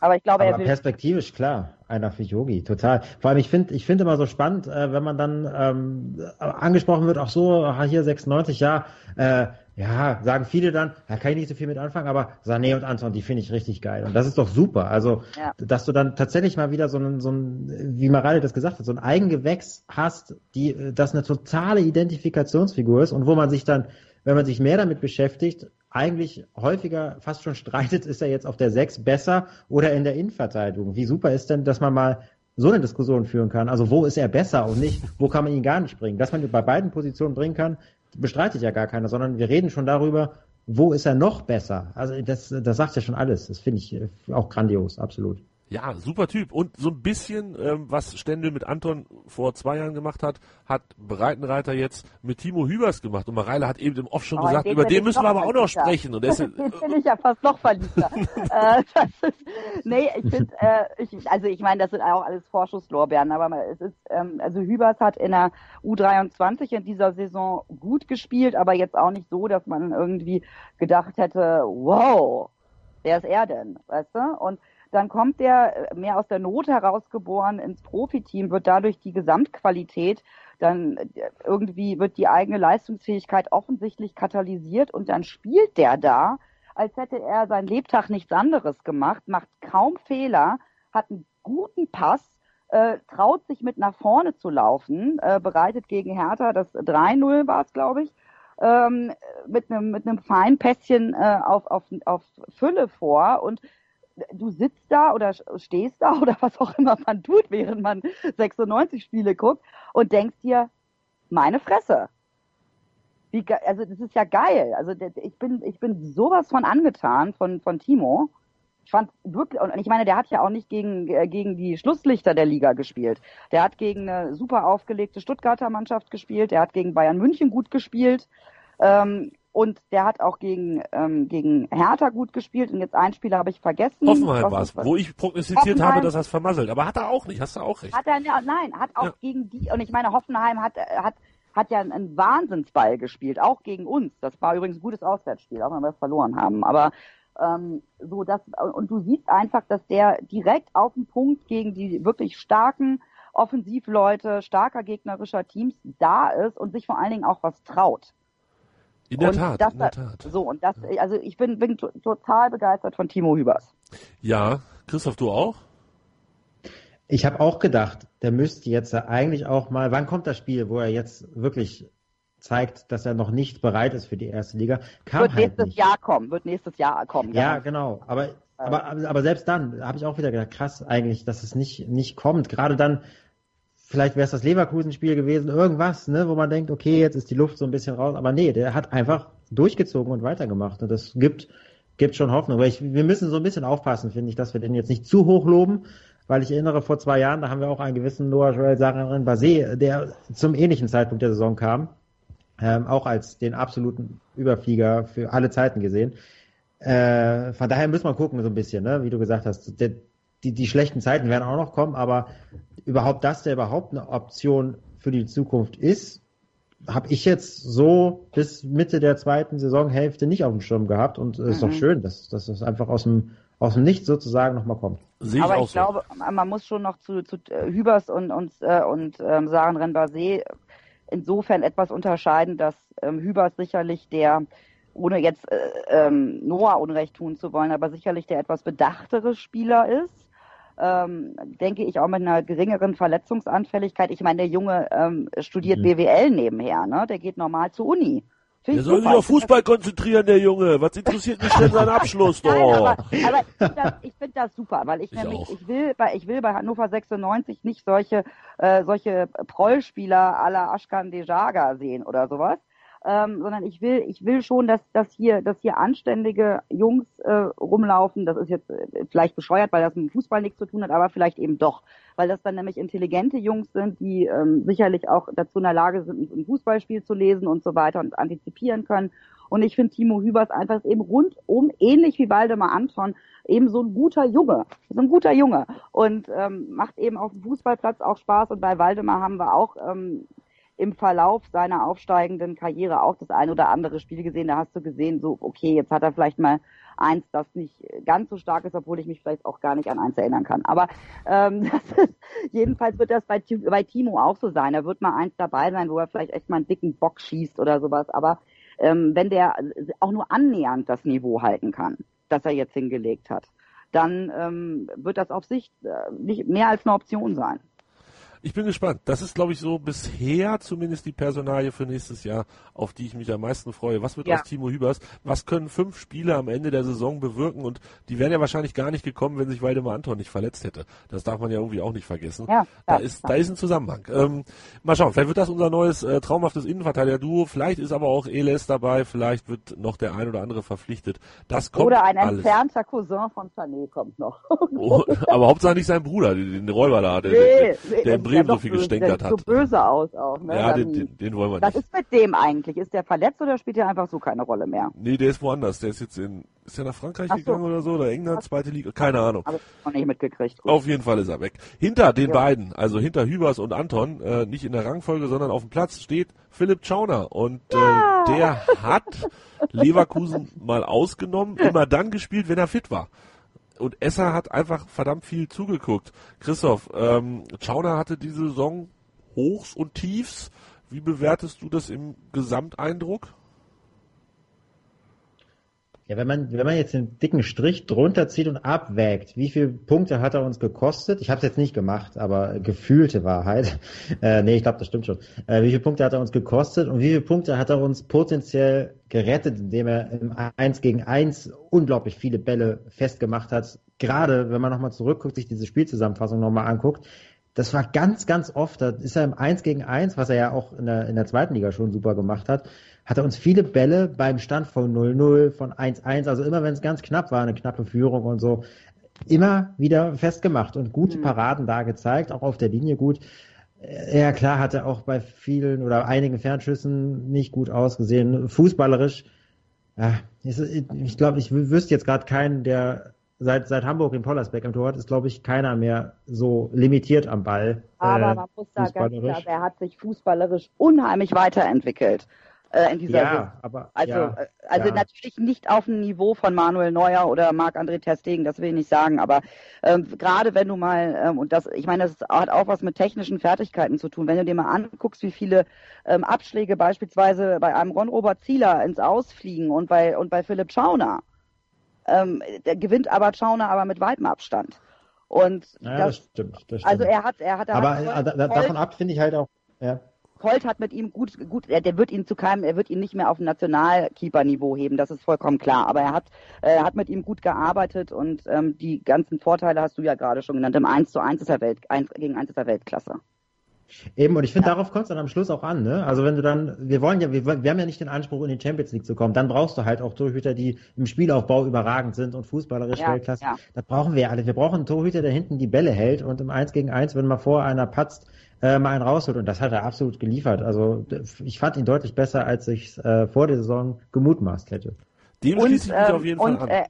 Aber ich glaube, aber er will perspektivisch klar einer für Yogi, total. Vor allem ich finde, ich finde immer so spannend, äh, wenn man dann ähm, angesprochen wird, auch so hier 96, ja, äh, ja, sagen viele dann, da kann ich nicht so viel mit anfangen, aber Sané und Anton, die finde ich richtig geil. Und das ist doch super. Also, ja. dass du dann tatsächlich mal wieder so ein, so ein, wie Marale das gesagt hat, so ein Eigengewächs hast, die, das eine totale Identifikationsfigur ist und wo man sich dann, wenn man sich mehr damit beschäftigt, eigentlich häufiger fast schon streitet, ist er jetzt auf der 6 besser oder in der Innenverteidigung. Wie super ist denn, dass man mal so eine Diskussion führen kann. Also wo ist er besser und nicht, wo kann man ihn gar nicht bringen. Dass man ihn bei beiden Positionen bringen kann, bestreitet ja gar keiner, sondern wir reden schon darüber, wo ist er noch besser. Also das, das sagt ja schon alles. Das finde ich auch grandios, absolut. Ja, super Typ. Und so ein bisschen, ähm, was Stendel mit Anton vor zwei Jahren gemacht hat, hat Breitenreiter jetzt mit Timo Hübers gemacht. Und Mareile hat eben im Off schon oh, gesagt, über den müssen wir aber auch noch sprechen. Und deswegen, den finde ich ja fast noch verliebter. äh, ist, nee, ich finde, äh, ich, also ich meine, das sind auch alles Vorschusslorbeeren, aber es ist, ähm, also Hübers hat in der U23 in dieser Saison gut gespielt, aber jetzt auch nicht so, dass man irgendwie gedacht hätte, wow, wer ist er denn, weißt du? Und dann kommt der äh, mehr aus der Not herausgeboren ins Profiteam, wird dadurch die Gesamtqualität, dann äh, irgendwie wird die eigene Leistungsfähigkeit offensichtlich katalysiert und dann spielt der da, als hätte er sein Lebtag nichts anderes gemacht, macht kaum Fehler, hat einen guten Pass, äh, traut sich mit nach vorne zu laufen, äh, bereitet gegen Hertha das 3-0 war es, glaube ich, ähm, mit einem mit einem Feinpässchen äh, auf, auf, auf Fülle vor und du sitzt da oder stehst da oder was auch immer man tut, während man 96 Spiele guckt und denkst dir, meine Fresse. Wie, also das ist ja geil. Also ich bin, ich bin sowas von angetan von, von Timo. Ich fand wirklich, und ich meine, der hat ja auch nicht gegen, äh, gegen die Schlusslichter der Liga gespielt. Der hat gegen eine super aufgelegte Stuttgarter Mannschaft gespielt, der hat gegen Bayern München gut gespielt. Ähm, und der hat auch gegen, ähm, gegen Hertha gut gespielt. Und jetzt ein Spieler habe ich vergessen. Hoffenheim war es, wo ich prognostiziert habe, dass er es vermasselt. Aber hat er auch nicht, hast du auch recht. Hat er, nein, hat auch ja. gegen die, und ich meine, Hoffenheim hat, hat, hat ja einen Wahnsinnsball gespielt, auch gegen uns. Das war übrigens ein gutes Auswärtsspiel, auch wenn wir es verloren haben. Aber Ähm, so dass, und du siehst einfach, dass der direkt auf den Punkt gegen die wirklich starken Offensivleute, starker gegnerischer Teams da ist und sich vor allen Dingen auch was traut. In der und Tat, das, in der Tat. So, und das, also ich bin, bin to- total begeistert von Timo Hübers. Ja, Christoph, du auch? Ich habe auch gedacht, der müsste jetzt eigentlich auch mal, wann kommt das Spiel, wo er jetzt wirklich zeigt, dass er noch nicht bereit ist für die erste Liga? Kam wird halt nächstes nicht. Jahr kommen, wird nächstes Jahr kommen. Ja, genau. Aber, aber, aber selbst dann habe ich auch wieder gedacht, krass eigentlich, dass es nicht, nicht kommt. Gerade dann, vielleicht wäre es das Leverkusen-Spiel gewesen, irgendwas, ne, wo man denkt, okay, jetzt ist die Luft so ein bisschen raus. Aber nee, der hat einfach durchgezogen und weitergemacht. Und das gibt, gibt schon Hoffnung. Aber ich, wir müssen so ein bisschen aufpassen, finde ich, dass wir den jetzt nicht zu hoch loben. Weil ich erinnere, vor zwei Jahren, da haben wir auch einen gewissen Noah Joel Sarin Basé, der zum ähnlichen Zeitpunkt der Saison kam, ähm, auch als den absoluten Überflieger für alle Zeiten gesehen. Äh, von daher müssen wir gucken, so ein bisschen, ne? wie du gesagt hast. Der, die, die schlechten Zeiten werden auch noch kommen, aber überhaupt, dass der überhaupt eine Option für die Zukunft ist, habe ich jetzt so bis Mitte der zweiten Saisonhälfte nicht auf dem Schirm gehabt und es ist doch Mhm. schön, dass, dass das einfach aus dem, aus dem Nichts sozusagen nochmal kommt. Sehe ich Aber auch ich glaube, man muss schon noch zu, zu äh, Hübers und, und, äh, und ähm, Saren Renbase insofern etwas unterscheiden, dass ähm, Hübers sicherlich der, ohne jetzt äh, ähm, Noah Unrecht tun zu wollen, aber sicherlich der etwas bedachtere Spieler ist. Ähm, denke ich auch mit einer geringeren Verletzungsanfälligkeit. Ich meine, der Junge ähm, studiert Mhm. BWL nebenher, ne? Der geht normal zur Uni. Der soll sich auf Fußball konzentrieren, der Junge. Was interessiert mich denn sein Abschluss Nein, doch? aber, aber ich finde das, ich find das super, weil ich, Ich nämlich, auch. ich will bei, ich will bei Hannover 96 nicht solche, äh, solche Prollspieler à la Ashkan Dejaga sehen oder sowas. Ähm, sondern ich will, ich will schon, dass, dass hier, dass hier anständige Jungs äh, rumlaufen. Das ist jetzt äh, vielleicht bescheuert, weil das mit dem Fußball nichts zu tun hat, aber vielleicht eben doch, weil das dann nämlich intelligente Jungs sind, die ähm, sicherlich auch dazu in der Lage sind, ein Fußballspiel zu lesen und so weiter und antizipieren können. Und ich finde Timo Hübers einfach eben rundum, ähnlich wie Waldemar Anton, eben so ein guter Junge. So ein guter Junge. Und ähm, macht eben auf dem Fußballplatz auch Spaß. Und bei Waldemar haben wir auch ähm, im Verlauf seiner aufsteigenden Karriere auch das ein oder andere Spiel gesehen. Da hast du gesehen, so, okay, jetzt hat er vielleicht mal eins, das nicht ganz so stark ist, obwohl ich mich vielleicht auch gar nicht an eins erinnern kann. Aber ähm, das ist, jedenfalls wird das bei, bei Timo auch so sein. Da wird mal eins dabei sein, wo er vielleicht echt mal einen dicken Bock schießt oder sowas. Aber ähm, wenn der auch nur annähernd das Niveau halten kann, das er jetzt hingelegt hat, dann ähm, wird das auf sich äh, nicht mehr als eine Option sein. Ich bin gespannt. Das ist, glaube ich, so bisher zumindest die Personalie für nächstes Jahr, auf die ich mich am meisten freue. Was wird Ja. aus Timo Hübers? Was können fünf Spiele am Ende der Saison bewirken? Und die wären ja wahrscheinlich gar nicht gekommen, wenn sich Waldemar Anton nicht verletzt hätte. Das darf man ja irgendwie auch nicht vergessen. Ja, da ist, da ist ein Zusammenhang. Ähm, mal schauen, vielleicht wird das unser neues äh, traumhaftes Innenverteidiger-Duo. Vielleicht ist aber auch Eles dabei. Vielleicht wird noch der ein oder andere verpflichtet. Das kommt Oder ein alles. entfernter Cousin von Sané kommt noch. Oh, aber Hauptsache nicht sein Bruder, den, den Räuber da, der, Nee, der, nee, der das sieht ja Bremen so viel gestänkert der hat. sieht So böse aus auch. Ne? Ja, Dann- den, den, wollen wir Was nicht. ist mit dem eigentlich? Ist der verletzt oder spielt er einfach so keine Rolle mehr? Nee, der ist woanders. Der ist jetzt in, ist er nach Frankreich so. gegangen oder so, oder England, zweite Liga, keine Ahnung. Habe ich noch nicht mitgekriegt. Gut. Auf jeden Fall ist er weg. Hinter den Ja. beiden, also hinter Hübers und Anton, äh, nicht in der Rangfolge, sondern auf dem Platz steht Philipp Schauner. Und äh, der hat Leverkusen mal ausgenommen, immer dann gespielt, wenn er fit war. Und Esser hat einfach verdammt viel zugeguckt. Christoph, ähm, Schauner hatte diese Saison Hochs und Tiefs. Wie bewertest du das im Gesamteindruck? Ja, wenn man, wenn man jetzt den dicken Strich drunter zieht und abwägt, wie viele Punkte hat er uns gekostet? Ich habe es jetzt nicht gemacht, aber gefühlte Wahrheit. Äh, nee, ich glaube, das stimmt schon. Äh, wie viele Punkte hat er uns gekostet und wie viele Punkte hat er uns potenziell gerettet, indem er im 1 gegen 1 unglaublich viele Bälle festgemacht hat? Gerade wenn man nochmal zurückguckt, sich diese Spielzusammenfassung nochmal anguckt, das war ganz, ganz oft, da ist er im 1 gegen 1, was er ja auch in der, in der zweiten Liga schon super gemacht hat, hat er uns viele Bälle beim Stand von 0-0, von 1-1, also immer wenn es ganz knapp war, eine knappe Führung und so, immer wieder festgemacht und gute Paraden da gezeigt, auch auf der Linie gut. Äh, Ja, klar, hat er auch bei vielen oder einigen Fernschüssen nicht gut ausgesehen. Fußballerisch, ja, ich glaube, ich wü- wüsste jetzt gerade keinen, der seit, seit Hamburg in Pollersbeck im Tor hat, ist, glaube ich, keiner mehr so limitiert am Ball. Aber äh, man muss da ganz klar, er hat sich fußballerisch unheimlich weiterentwickelt. äh, in dieser Ja, Saison. aber Also, ja, äh, also ja. natürlich nicht auf dem Niveau von Manuel Neuer oder Marc-André Ter Stegen, das will ich nicht sagen, aber ähm, gerade wenn du mal, ähm, und das, ich meine, das hat auch was mit technischen Fertigkeiten zu tun, wenn du dir mal anguckst, wie viele ähm, Abschläge beispielsweise bei einem Ron-Robert Zieler ins Ausfliegen und bei, und bei Philipp Schauner, ähm, der gewinnt aber Schauner aber mit weitem Abstand. Und Ja, das, das, stimmt. Das stimmt. also er hat, er hat, er aber hat äh, da, da, Colt- davon ab finde ich halt auch. Ja. Colt hat mit ihm gut, gut, er, der wird ihn zu keinem, er wird ihn nicht mehr auf ein Nationalkeeper-Niveau heben, das ist vollkommen klar. Aber er hat, äh, hat mit ihm gut gearbeitet und ähm, die ganzen Vorteile hast du ja gerade schon genannt. Im 1 zu 1 ist er Welt, 1 gegen 1 ist er Weltklasse. Eben, und ich finde, darauf kommt es dann am Schluss auch an, ne? Also wenn du dann, wir wollen ja, wir, wollen- wir haben ja nicht den Anspruch, in die Champions League zu kommen, dann brauchst du halt auch Torhüter, die im Spielaufbau überragend sind und fußballerisch Ja, Weltklasse. ja. Das brauchen wir ja alle. Wir brauchen einen Torhüter, der hinten die Bälle hält und im 1 gegen 1, wenn mal vor einer patzt, äh, mal einen rausholt. Und das hat er absolut geliefert. Also ich fand ihn deutlich besser, als ich äh, vor der Saison gemutmaßt hätte. Dem Und, schließe ich mich ähm, auf jeden und, Fall an. äh,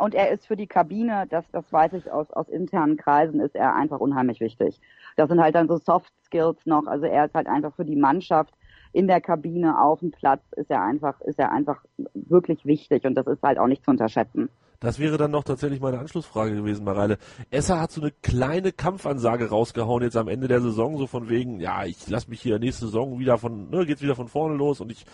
und er ist für die Kabine, das, das weiß ich aus, aus internen Kreisen, ist er einfach unheimlich wichtig. Das sind halt dann so Soft Skills noch. Also er ist halt einfach für die Mannschaft in der Kabine, auf dem Platz, ist er einfach, ist er einfach wirklich wichtig und das ist halt auch nicht zu unterschätzen. Das wäre dann noch tatsächlich meine Anschlussfrage gewesen, Mareile. Esser hat so eine kleine Kampfansage rausgehauen jetzt am Ende der Saison, so von wegen, ja, ich lasse mich hier nächste Saison wieder von, ne, geht's wieder von vorne los und ich,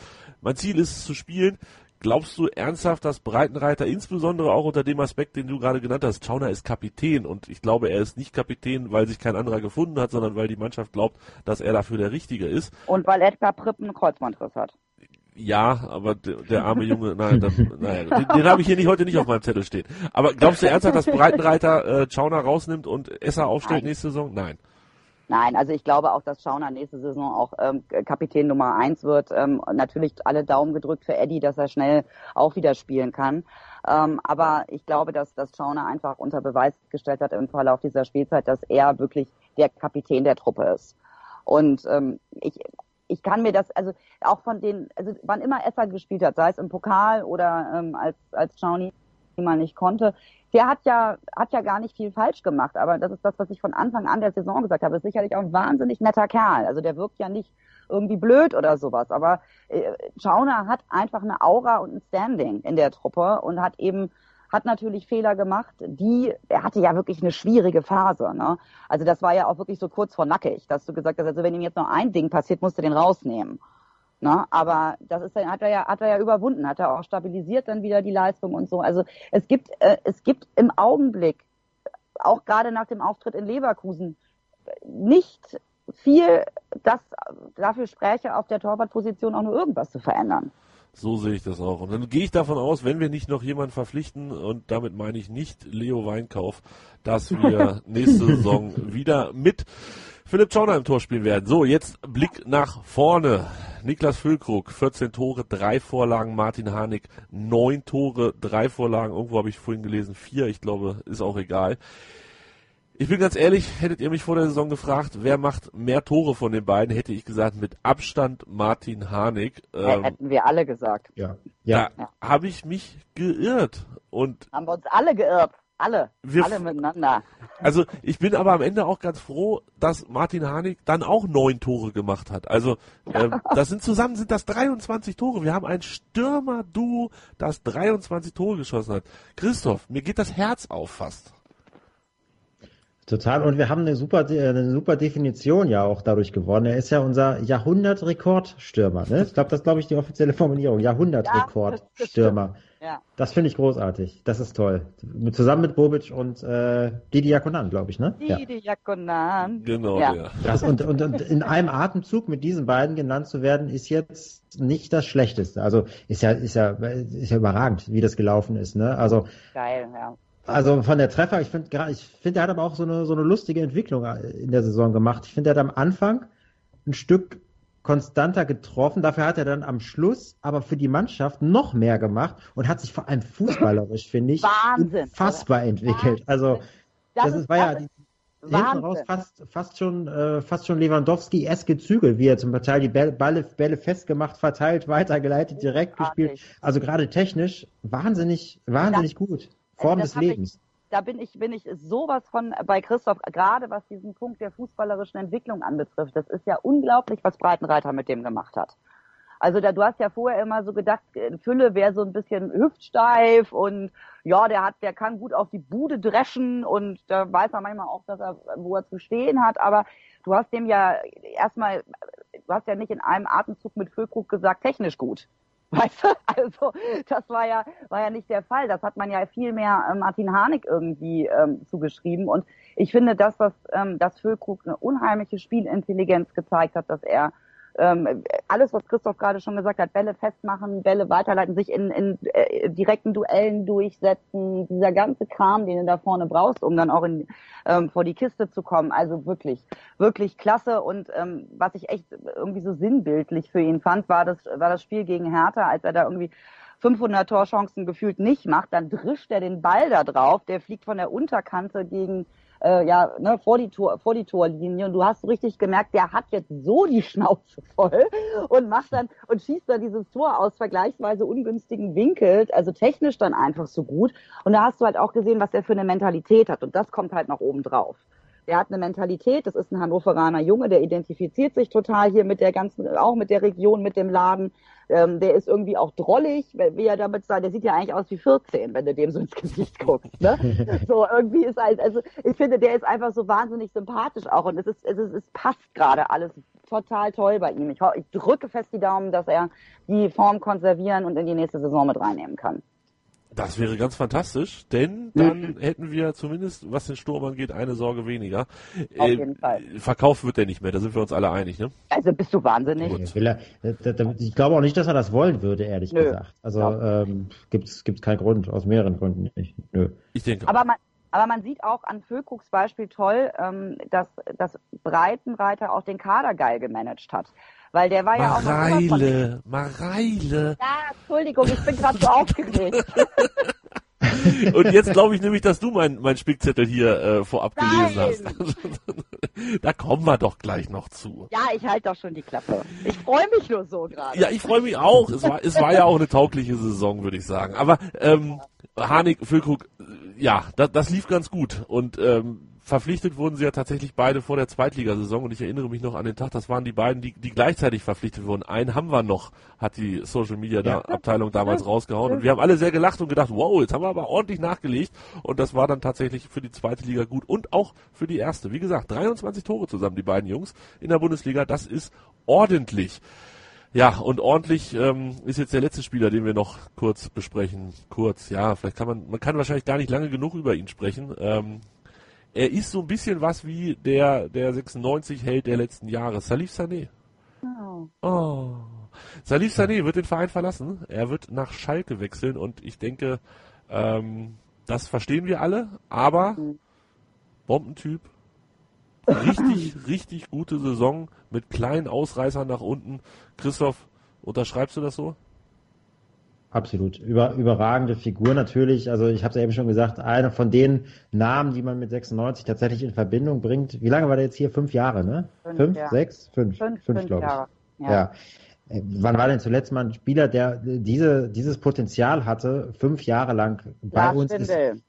mein Ziel ist es zu spielen. Glaubst du ernsthaft, dass Breitenreiter insbesondere auch unter dem Aspekt, den du gerade genannt hast, Schauner ist Kapitän und ich glaube, er ist nicht Kapitän, weil sich kein anderer gefunden hat, sondern weil die Mannschaft glaubt, dass er dafür der Richtige ist. Und weil Edgar Prippen einen Kreuzbandriss hat. Ja, aber der, der arme Junge, nein, dann, nein den, den habe ich hier nicht heute nicht auf meinem Zettel stehen. Aber glaubst du ernsthaft, dass Breitenreiter äh, Schauner rausnimmt und Esser aufstellt Nein. nächste Saison? Nein. Nein, also ich glaube auch, dass Schauner nächste Saison auch ähm, Kapitän Nummer eins wird. Ähm, natürlich alle Daumen gedrückt für Eddie, dass er schnell auch wieder spielen kann. Ähm, aber ich glaube, dass, dass Schauner einfach unter Beweis gestellt hat im Verlauf dieser Spielzeit, dass er wirklich der Kapitän der Truppe ist. Und ähm, ich, ich kann mir das, also auch von den, also wann immer Esser gespielt hat, sei es im Pokal oder ähm, als, als Schauni mal nicht konnte, der hat ja, hat ja gar nicht viel falsch gemacht, aber das ist das, was ich von Anfang an der Saison gesagt habe. Ist sicherlich auch ein wahnsinnig netter Kerl. Also der wirkt ja nicht irgendwie blöd oder sowas, aber äh, Schauner hat einfach eine Aura und ein Standing in der Truppe und hat eben hat natürlich Fehler gemacht, die, er hatte ja wirklich eine schwierige Phase, ne? Also das war ja auch wirklich so kurz vor nackig, dass du gesagt hast, also wenn ihm jetzt noch ein Ding passiert, musst du den rausnehmen. Ne? Aber das ist dann, hat er ja, hat er ja überwunden, hat er auch stabilisiert dann wieder die Leistung und so. Also es gibt, äh, es gibt im Augenblick, auch gerade nach dem Auftritt in Leverkusen, nicht viel, das dafür spräche, auf der Torwartposition auch nur irgendwas zu verändern. So sehe ich das auch. Und dann gehe ich davon aus, wenn wir nicht noch jemanden verpflichten, und damit meine ich nicht Leo Weinkauf, dass wir nächste Saison wieder mit Philipp Schauner im Tor spielen werden. So, jetzt Blick nach vorne. Niklas Füllkrug, 14 Tore, drei Vorlagen. Martin Harnik, neun Tore, drei Vorlagen. Irgendwo habe ich vorhin gelesen, vier. Ich glaube, ist auch egal. Ich bin ganz ehrlich, hättet ihr mich vor der Saison gefragt, wer macht mehr Tore von den beiden, hätte ich gesagt, mit Abstand Martin Harnik. Äh, Ähm, Hätten wir alle gesagt. Ja. Ja. da habe ich mich geirrt. Und Haben wir uns alle geirrt. Alle. Wir- alle miteinander. also ich bin aber am Ende auch ganz froh, dass Martin Harnik dann auch neun Tore gemacht hat. Also ähm, das sind zusammen sind das 23 Tore. Wir haben ein Stürmer-Duo, das 23 Tore geschossen hat. Christoph, mir geht das Herz auf fast. Total. Und wir haben eine super, eine super Definition ja auch dadurch gewonnen. Er ist ja unser Jahrhundert-Rekordstürmer. Ne? Ich glaube, das ist, glaube ich, die offizielle Formulierung. Jahrhundert-Rekordstürmer. Ja. Das finde ich großartig. Das ist toll. Zusammen mit Bobic und äh, Didi Jakonan, glaube ich, ne? Ja. Die Diakonan. Genau, Ja. der. Das, und, und, und in einem Atemzug mit diesen beiden genannt zu werden, ist jetzt nicht das Schlechteste. Also ist ja, ist ja, ist ja überragend, wie das gelaufen ist. Ne? Also Geil, ja. Also von der Treffer, ich finde gerade, ich finde, er hat aber auch so eine, so eine lustige Entwicklung in der Saison gemacht. Ich finde, er hat am Anfang ein Stück konstanter getroffen, dafür hat er dann am Schluss aber für die Mannschaft noch mehr gemacht und hat sich vor allem fußballerisch, finde ich, Wahnsinn, unfassbar entwickelt. Also das, ist, war ja das die, hinten raus Wahnsinn. fast, fast schon, äh, fast schon Lewandowski-eske Zügel, wie er zum Teil die Bälle, Bälle, festgemacht, verteilt, weitergeleitet, direkt Großartig. gespielt. Also gerade technisch wahnsinnig, wahnsinnig gut. Form des hab ich- Lebens. da bin ich, bin ich sowas von bei Christoph, gerade was diesen Punkt der fußballerischen Entwicklung anbetrifft. Das ist ja unglaublich, was Breitenreiter mit dem gemacht hat. Also da, du hast ja vorher immer so gedacht, äh, Fülle wäre so ein bisschen hüftsteif und ja, der hat, der kann gut auf die Bude dreschen und da weiß er manchmal auch, dass er, wo er zu stehen hat, aber du hast dem ja erstmal, du hast ja nicht in einem Atemzug mit Füllkrug gesagt, technisch gut. Weißt du? Also das war ja, war ja nicht der Fall. Das hat man ja viel mehr äh, Martin Harnik irgendwie ähm, zugeschrieben. Und ich finde, dass das, ähm, dass Füllkrug eine unheimliche Spielintelligenz gezeigt hat, dass er ähm, alles, was Christoph gerade schon gesagt hat, Bälle festmachen, Bälle weiterleiten, sich in, in äh, direkten Duellen durchsetzen, dieser ganze Kram, den du da vorne brauchst, um dann auch in, ähm, vor die Kiste zu kommen. Also wirklich, wirklich klasse. Und ähm, was ich echt irgendwie so sinnbildlich für ihn fand, war das, war das Spiel gegen Hertha, als er da irgendwie 500 Torchancen gefühlt nicht macht, dann drischt er den Ball da drauf, der fliegt von der Unterkante gegen äh, ja, ne, vor die Tor, vor die Torlinie und du hast richtig gemerkt, der hat jetzt so die Schnauze voll und macht dann und schießt dann dieses Tor aus vergleichsweise ungünstigen Winkel, also technisch dann einfach so gut. Und da hast du halt auch gesehen, was er für eine Mentalität hat und das kommt halt noch oben drauf. Der hat eine Mentalität, das ist ein Hannoveraner Junge, der identifiziert sich total hier mit der ganzen, auch mit der Region, mit dem Laden. Ähm, der ist irgendwie auch drollig, wie er damit sagt, der sieht ja eigentlich aus wie 14, wenn du dem so ins Gesicht guckst. Ne? so irgendwie ist halt, also ich finde, der ist einfach so wahnsinnig sympathisch auch und es ist, es ist, es passt gerade alles total toll bei ihm. Ich, ich drücke fest die Daumen, dass er die Form konservieren und in die nächste Saison mit reinnehmen kann. Das wäre ganz fantastisch, denn dann mhm. hätten wir zumindest, was den Sturm angeht, eine Sorge weniger. Auf äh, jeden Fall. Verkauft wird der nicht mehr, da sind wir uns alle einig, ne? Also bist du wahnsinnig. Er, ich glaube auch nicht, dass er das wollen würde, ehrlich Nö. gesagt. Also ja. ähm, gibt es keinen Grund, aus mehreren Gründen nicht. Nö. Ich denke. Aber man, aber man sieht auch an Füllkrugs Beispiel toll, ähm, dass, dass Breitenreiter auch den Kader geil gemanagt hat. Weil der war ja auch Mareile, Mareile. Ja, Entschuldigung, ich bin gerade so aufgeregt. Und jetzt glaube ich nämlich, dass du mein, mein Spickzettel hier äh, vorab Nein. gelesen hast. da kommen wir doch gleich noch zu. Ja, ich halte doch schon die Klappe. Ich freue mich nur so gerade. Ja, ich freue mich auch. Es war, es war ja auch eine taugliche Saison, würde ich sagen. Aber ähm, Hanik, Füllkrug, ja, das, das lief ganz gut. Und ähm, verpflichtet wurden sie ja tatsächlich beide vor der Zweitligasaison und ich erinnere mich noch an den Tag, das waren die beiden, die, die gleichzeitig verpflichtet wurden. Einen haben wir noch, hat die Social Media ja. Abteilung damals rausgehauen und wir haben alle sehr gelacht und gedacht, wow, jetzt haben wir aber ordentlich nachgelegt und das war dann tatsächlich für die zweite Liga gut und auch für die erste. Wie gesagt, 23 Tore zusammen, die beiden Jungs in der Bundesliga, das ist ordentlich. Ja, und ordentlich ähm, ist jetzt der letzte Spieler, den wir noch kurz besprechen. Kurz, ja, vielleicht kann man, man kann wahrscheinlich gar nicht lange genug über ihn sprechen. Ähm, er ist so ein bisschen was wie der, der 96-Held der letzten Jahre, Salif Sané. Oh. oh. Salif Sané wird den Verein verlassen. Er wird nach Schalke wechseln und ich denke, ähm, das verstehen wir alle, aber. Bombentyp, richtig, richtig gute Saison mit kleinen Ausreißern nach unten. Christoph, unterschreibst du das so? Absolut. Über, überragende Figur natürlich. Also ich habe es ja eben schon gesagt, einer von den Namen, die man mit 96 tatsächlich in Verbindung bringt. Wie lange war der jetzt hier? Fünf Jahre, ne? Fünf, fünf ja. sechs? Fünf, fünf, fünf, fünf glaube ich. Ja. ja. Äh, wann war denn zuletzt mal ein Spieler, der diese, dieses Potenzial hatte, fünf Jahre lang bei Lars uns Stindl. ist?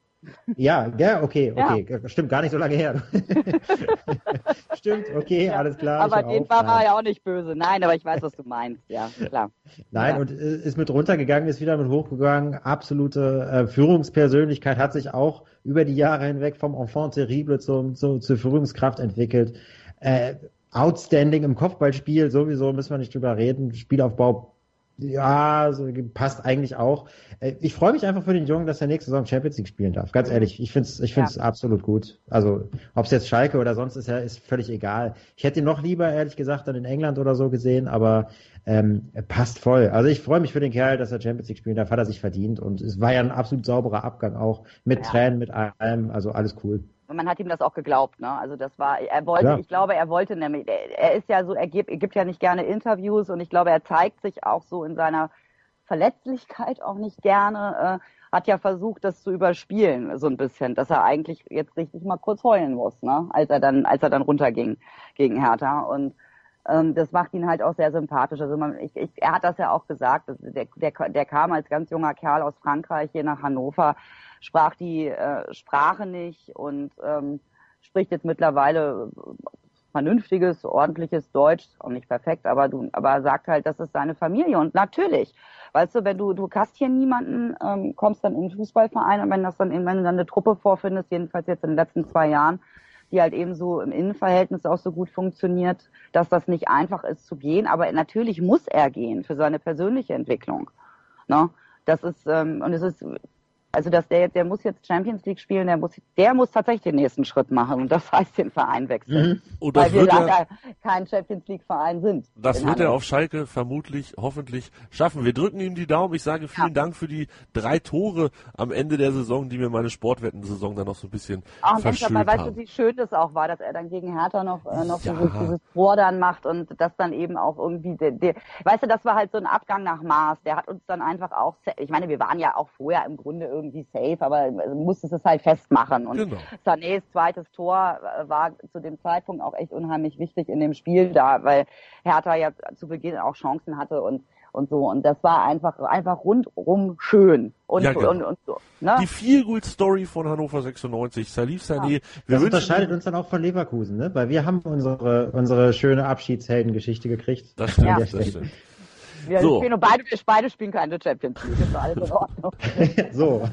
Ja, ja, okay, okay. Ja. Stimmt, gar nicht so lange her. Stimmt, okay, ja. alles klar. Aber den war er ja auch nicht böse. Nein, aber ich weiß, was du meinst. Ja, klar. Nein, ja. und äh, ist mit runtergegangen, ist wieder mit hochgegangen. Absolute äh, Führungspersönlichkeit hat sich auch über die Jahre hinweg vom Enfant terrible zum, zum, zur Führungskraft entwickelt. Äh, outstanding im Kopfballspiel, sowieso müssen wir nicht drüber reden. Spielaufbau ja, so, passt eigentlich auch. Äh, ich freue mich einfach für den Jungen, dass er nächste Saison Champions League spielen darf. Ganz ehrlich, ich finde es ich find's ja. absolut gut. Also, ob es jetzt Schalke oder sonst ist, ja, ist völlig egal. Ich hätte ihn noch lieber, ehrlich gesagt, dann in England oder so gesehen, aber ähm, passt voll. Also ich freue mich für den Kerl, dass er Champions League spielen darf, hat er sich verdient und es war ja ein absolut sauberer Abgang auch mit ja. Tränen, mit allem, also alles cool. Man hat ihm das auch geglaubt, ne? Also das war, er wollte, ja. ich glaube, er wollte nämlich, er ist ja so, er gibt, er gibt ja nicht gerne Interviews und ich glaube, er zeigt sich auch so in seiner Verletzlichkeit auch nicht gerne, äh, hat ja versucht, das zu überspielen, so ein bisschen, dass er eigentlich jetzt richtig mal kurz heulen muss, ne? Als er dann, als er dann runterging gegen Hertha. Und ähm, das macht ihn halt auch sehr sympathisch. Also man, ich, ich, er hat das ja auch gesagt, der, der, der kam als ganz junger Kerl aus Frankreich hier nach Hannover sprach die äh, Sprache nicht und ähm, spricht jetzt mittlerweile vernünftiges, ordentliches Deutsch, auch nicht perfekt, aber du, aber sagt halt, das ist seine Familie. Und natürlich, weißt du, wenn du, du hast hier niemanden, ähm, kommst dann in den Fußballverein und wenn das dann, wenn du dann eine Truppe vorfindest, jedenfalls jetzt in den letzten zwei Jahren, die halt eben so im Innenverhältnis auch so gut funktioniert, dass das nicht einfach ist zu gehen. Aber natürlich muss er gehen für seine persönliche Entwicklung. Ne? Das ist, ähm, und es ist also dass der, der muss jetzt Champions League spielen, der muss, der muss tatsächlich den nächsten Schritt machen und das heißt den Verein wechseln. Mhm. weil wir leider er, kein Champions League Verein sind. Das wird er auf Schalke vermutlich, hoffentlich schaffen. Wir drücken ihm die Daumen. Ich sage vielen ja. Dank für die drei Tore am Ende der Saison, die mir meine Sportwettensaison dann noch so ein bisschen Ach, verschönt Mensch, aber weißt du, wie schön das auch war, dass er dann gegen Hertha noch, äh, noch ja. dieses, dieses Tor dann macht und das dann eben auch irgendwie, der, der, weißt du, das war halt so ein Abgang nach Maß. Der hat uns dann einfach auch, ich meine, wir waren ja auch vorher im Grunde irgendwie irgendwie safe, aber musste es halt festmachen. Und genau. Sanés zweites Tor äh, war zu dem Zeitpunkt auch echt unheimlich wichtig in dem Spiel da, weil Hertha ja zu Beginn auch Chancen hatte und und so. Und das war einfach, einfach rundrum schön. Und, ja, genau. und, und so. Ne? Die Feel Good Story von Hannover 96, Salif Sané. Ja. Das unterscheidet uns dann auch von Leverkusen, ne? Weil wir haben unsere, unsere schöne Abschiedsheldengeschichte gekriegt. Das stimmt, ja. das stimmt. Wir so. spielen beide, wir beide spielen keine Champions League. Das ist alles in Ordnung. so.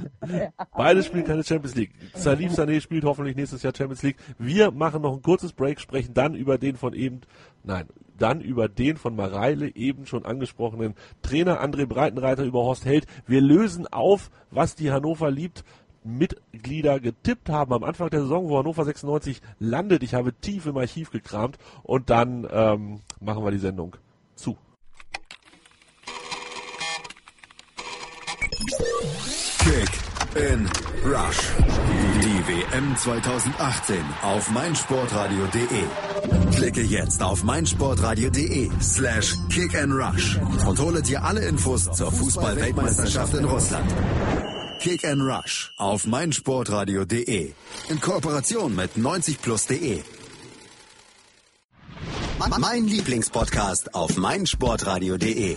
Beide spielen keine Champions League. Salif Sané spielt hoffentlich nächstes Jahr Champions League. Wir machen noch ein kurzes Break, sprechen dann über den von eben, nein, dann über den von Mareile eben schon angesprochenen Trainer André Breitenreiter über Horst Held. Wir lösen auf, was die Hannover liebt. Mitglieder getippt haben am Anfang der Saison, wo Hannover 96 landet. Ich habe tief im Archiv gekramt und dann ähm, machen wir die Sendung zu. Kick in Rush. Die WM 2018 auf meinsportradio.de. Klicke jetzt auf meinsportradio.de slash kick and rush und hole dir alle Infos zur Fußball-Weltmeisterschaft in Russland. Kick and Rush auf meinsportradio.de. In Kooperation mit 90plus.de. Mein Lieblingspodcast auf meinsportradio.de.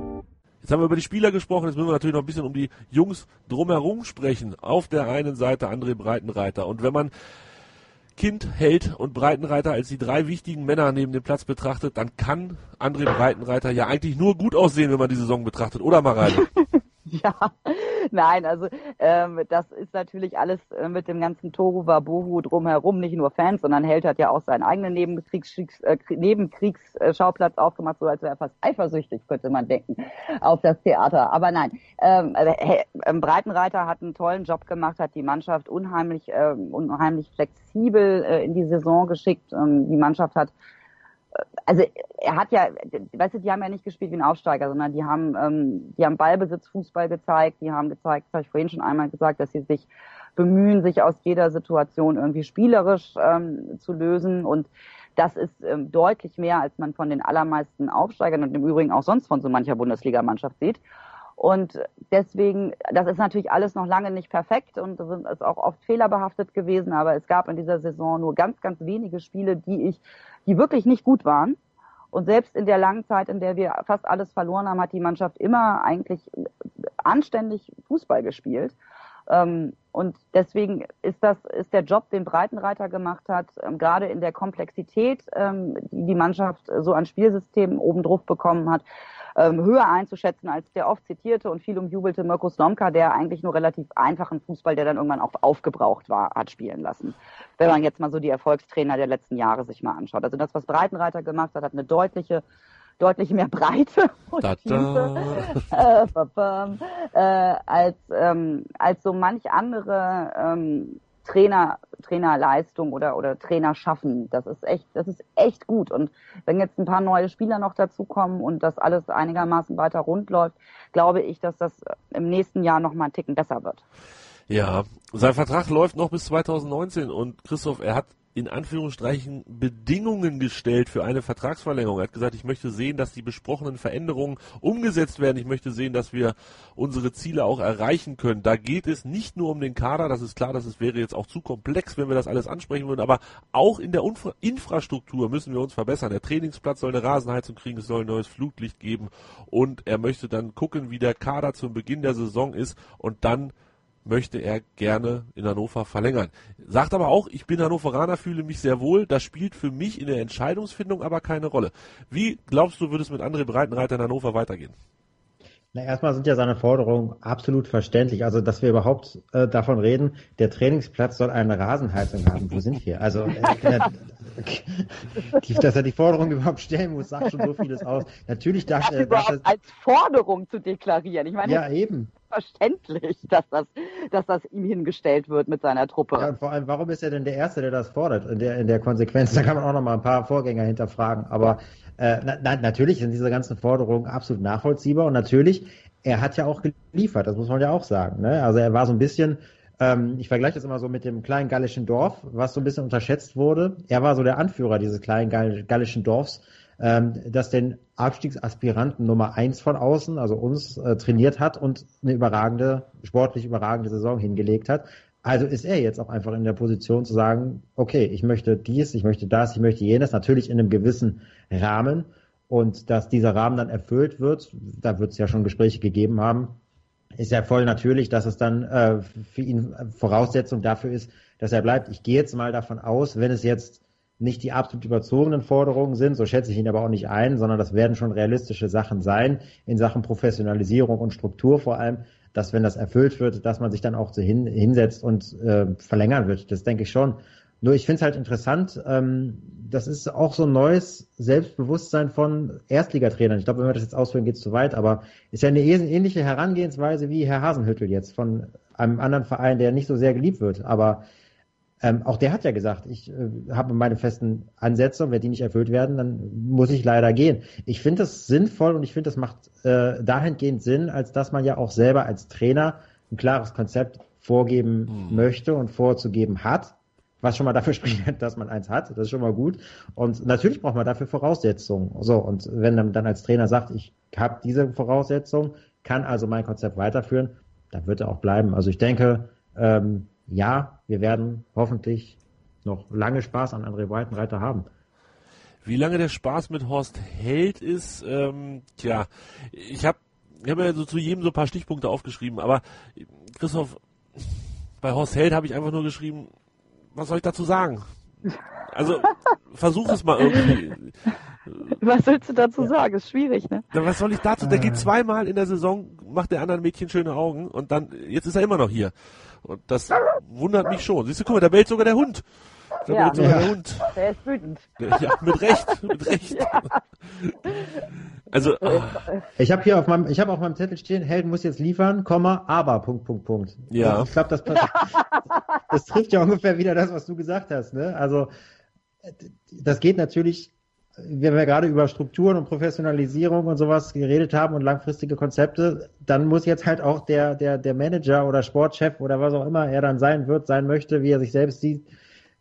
Jetzt haben wir über die Spieler gesprochen, jetzt müssen wir natürlich noch ein bisschen um die Jungs drumherum sprechen. Auf der einen Seite André Breitenreiter. Und wenn man Kind, Held und Breitenreiter als die drei wichtigen Männer neben dem Platz betrachtet, dann kann André Breitenreiter ja eigentlich nur gut aussehen, wenn man die Saison betrachtet, oder Mareile? Ja, nein, also ähm, das ist natürlich alles äh, mit dem ganzen Toru Wabohu drumherum, nicht nur Fans, sondern Held hat ja auch seinen eigenen Nebenkriegs äh, Nebenkriegsschauplatz aufgemacht, so als wäre er fast eifersüchtig, könnte man denken, auf das Theater. Aber nein, ähm, äh, Breitenreiter hat einen tollen Job gemacht, hat die Mannschaft unheimlich, äh, unheimlich flexibel äh, in die Saison geschickt. Ähm, die Mannschaft hat also er hat ja, weißt du, die haben ja nicht gespielt wie ein Aufsteiger, sondern die haben, ähm, die haben Ballbesitz, Fußball gezeigt, die haben gezeigt, das habe ich vorhin schon einmal gesagt, dass sie sich bemühen, sich aus jeder Situation irgendwie spielerisch ähm, zu lösen und das ist ähm, deutlich mehr, als man von den allermeisten Aufsteigern und im Übrigen auch sonst von so mancher Bundesligamannschaft sieht. Und deswegen, das ist natürlich alles noch lange nicht perfekt und das ist auch oft fehlerbehaftet gewesen, aber es gab in dieser Saison nur ganz, ganz wenige Spiele, die ich die wirklich nicht gut waren. Und selbst in der langen Zeit, in der wir fast alles verloren haben, hat die Mannschaft immer eigentlich anständig Fußball gespielt. Ähm, und deswegen ist das, ist der Job, den Breitenreiter gemacht hat, ähm, gerade in der Komplexität, ähm, die die Mannschaft so an Spielsystemen oben drauf bekommen hat, ähm, höher einzuschätzen als der oft zitierte und viel umjubelte Mirko Slomka, der eigentlich nur relativ einfachen Fußball, der dann irgendwann auch aufgebraucht war, hat spielen lassen. Wenn man jetzt mal so die Erfolgstrainer der letzten Jahre sich mal anschaut. Also das, was Breitenreiter gemacht hat, hat eine deutliche deutlich mehr Breite und Tiefe äh, äh, als, ähm, als so manch andere ähm, Trainer, Trainerleistung oder, oder Trainer schaffen. Das ist echt, das ist echt gut. Und wenn jetzt ein paar neue Spieler noch dazukommen und das alles einigermaßen weiter rund läuft, glaube ich, dass das im nächsten Jahr noch mal einen Ticken besser wird. Ja, sein Vertrag läuft noch bis 2019 und Christoph, er hat in Anführungsstrichen Bedingungen gestellt für eine Vertragsverlängerung. Er hat gesagt, ich möchte sehen, dass die besprochenen Veränderungen umgesetzt werden. Ich möchte sehen, dass wir unsere Ziele auch erreichen können. Da geht es nicht nur um den Kader, das ist klar, dass es wäre jetzt auch zu komplex, wenn wir das alles ansprechen würden, aber auch in der Infra Infrastruktur müssen wir uns verbessern. Der Trainingsplatz soll eine Rasenheizung kriegen, es soll ein neues Flutlicht geben und er möchte dann gucken, wie der Kader zum Beginn der Saison ist und dann möchte er gerne in Hannover verlängern. Sagt aber auch, ich bin Hannoveraner, fühle mich sehr wohl. Das spielt für mich in der Entscheidungsfindung aber keine Rolle. Wie glaubst du, würde es mit André Breitenreiter in Hannover weitergehen? Na, erstmal sind ja seine Forderungen absolut verständlich. Also, dass wir überhaupt äh, davon reden, der Trainingsplatz soll eine Rasenheizung haben. Wo sind wir? Also, äh, äh, die, dass er die Forderung überhaupt stellen muss, sagt schon so vieles aus. Natürlich dachte er. Das überhaupt als Forderung zu deklarieren. Ich meine, ja, eben. Verständlich, dass das, dass das ihm hingestellt wird mit seiner Truppe. Ja, vor allem, warum ist er denn der Erste, der das fordert in der, in der Konsequenz? Da kann man auch noch mal ein paar Vorgänger hinterfragen. Aber äh, na, natürlich sind diese ganzen Forderungen absolut nachvollziehbar und natürlich, er hat ja auch geliefert, das muss man ja auch sagen. Ne? Also er war so ein bisschen, ähm, ich vergleiche das immer so mit dem kleinen gallischen Dorf, was so ein bisschen unterschätzt wurde. Er war so der Anführer dieses kleinen gallischen Dorfs, ähm, das den Abstiegsaspiranten Nummer eins von außen, also uns, äh, trainiert hat und eine überragende, sportlich überragende Saison hingelegt hat. Also ist er jetzt auch einfach in der Position zu sagen, okay, ich möchte dies, ich möchte das, ich möchte jenes, natürlich in einem gewissen Rahmen. Und dass dieser Rahmen dann erfüllt wird, da wird es ja schon Gespräche gegeben haben, ist ja voll natürlich, dass es dann äh, für ihn Voraussetzung dafür ist, dass er bleibt. Ich gehe jetzt mal davon aus, wenn es jetzt nicht die absolut überzogenen Forderungen sind, so schätze ich ihn aber auch nicht ein, sondern das werden schon realistische Sachen sein in Sachen Professionalisierung und Struktur vor allem, dass wenn das erfüllt wird, dass man sich dann auch so hin, hinsetzt und äh, verlängern wird. Das denke ich schon. Nur ich finde es halt interessant, ähm, das ist auch so ein neues Selbstbewusstsein von Erstligatrainern. Ich glaube, wenn wir das jetzt ausführen, geht es zu weit, aber ist ja eine ähnliche Herangehensweise wie Herr Hasenhüttel jetzt von einem anderen Verein, der nicht so sehr geliebt wird. Aber ähm, auch der hat ja gesagt, ich äh, habe meine festen Ansätze und wenn die nicht erfüllt werden, dann muss ich leider gehen. Ich finde das sinnvoll und ich finde, das macht äh, dahingehend Sinn, als dass man ja auch selber als Trainer ein klares Konzept vorgeben hm. möchte und vorzugeben hat, was schon mal dafür spricht, dass man eins hat. Das ist schon mal gut. Und natürlich braucht man dafür Voraussetzungen. So und wenn man dann als Trainer sagt, ich habe diese Voraussetzungen, kann also mein Konzept weiterführen, dann wird er auch bleiben. Also ich denke, ähm, ja, wir werden hoffentlich noch lange Spaß an André Breitenreiter haben. Wie lange der Spaß mit Horst Held ist, ähm, tja, ich habe ich hab ja so zu jedem so ein paar Stichpunkte aufgeschrieben, aber Christoph, bei Horst Held habe ich einfach nur geschrieben, was soll ich dazu sagen? Also versuch es mal irgendwie. Was willst du dazu sagen? Ist schwierig, ne? was soll ich dazu? Der geht zweimal in der Saison, macht der anderen Mädchen schöne Augen und dann, jetzt ist er immer noch hier. Und das wundert mich schon. Siehst du, guck mal, da bellt sogar der Hund. Da ja. bellt sogar der Hund. Der ist wütend. Ja, mit Recht, mit Recht. Ja. Also, ah. ich habe hier auf meinem, ich habe auf meinem Zettel stehen, Helden muss jetzt liefern, Komma, aber, Punkt, Punkt, Punkt. Ja. Ich glaube, das, das trifft ja ungefähr wieder das, was du gesagt hast, ne? Also, das geht natürlich wenn wir gerade über Strukturen und Professionalisierung und sowas geredet haben und langfristige Konzepte, dann muss jetzt halt auch der, der, der Manager oder Sportchef oder was auch immer er dann sein wird, sein möchte, wie er sich selbst sieht,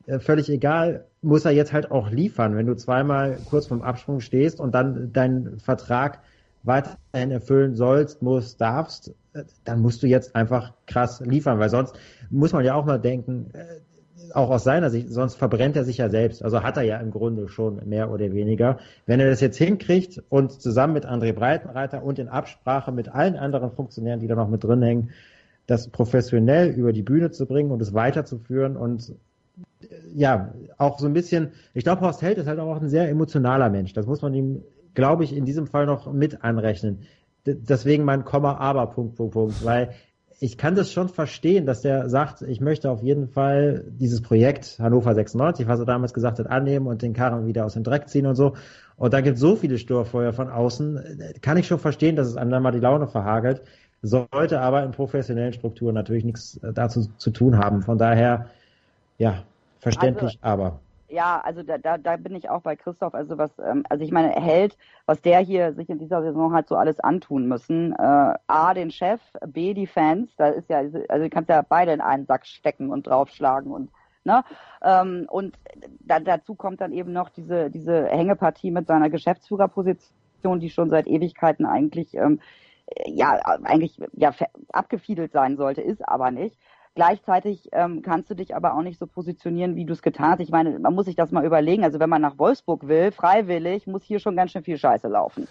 äh, völlig egal, muss er jetzt halt auch liefern. Wenn du zweimal kurz vorm Absprung stehst und dann deinen Vertrag weiterhin erfüllen sollst, musst, darfst, äh, dann musst du jetzt einfach krass liefern, weil sonst muss man ja auch mal denken, äh, auch aus seiner Sicht, sonst verbrennt er sich ja selbst. Also hat er ja im Grunde schon mehr oder weniger. Wenn er das jetzt hinkriegt und zusammen mit André Breitenreiter und in Absprache mit allen anderen Funktionären, die da noch mit drin hängen, das professionell über die Bühne zu bringen und es weiterzuführen und ja, auch so ein bisschen, ich glaube, Horst Held ist halt auch ein sehr emotionaler Mensch. Das muss man ihm, glaube ich, in diesem Fall noch mit anrechnen. Deswegen mein Komma, aber, Punkt, Punkt, Punkt, weil ich kann das schon verstehen, dass der sagt, ich möchte auf jeden Fall dieses Projekt Hannover 96, was er damals gesagt hat, annehmen und den Karren wieder aus dem Dreck ziehen und so. Und da gibt es so viele Störfeuer von außen, kann ich schon verstehen, dass es einem mal die Laune verhagelt, sollte aber in professionellen Strukturen natürlich nichts dazu zu tun haben. Von daher, ja, verständlich, also, aber ja, also da, da, da bin ich auch bei Christoph. Also was, ähm, also ich meine, Held, was der hier sich in dieser Saison halt so alles antun müssen. Äh, A, den Chef, B, die Fans. Da ist ja, also du kannst ja beide in einen Sack stecken und draufschlagen und Ne? Ähm, und da, dazu kommt dann eben noch diese, diese Hängepartie mit seiner Geschäftsführerposition, die schon seit Ewigkeiten eigentlich ähm, ja eigentlich ja abgefiedelt sein sollte, ist aber nicht. Gleichzeitig ähm, kannst du dich aber auch nicht so positionieren, wie du es getan hast. Ich meine, man muss sich das mal überlegen. Also wenn man nach Wolfsburg will, freiwillig, muss hier schon ganz schön viel Scheiße laufen.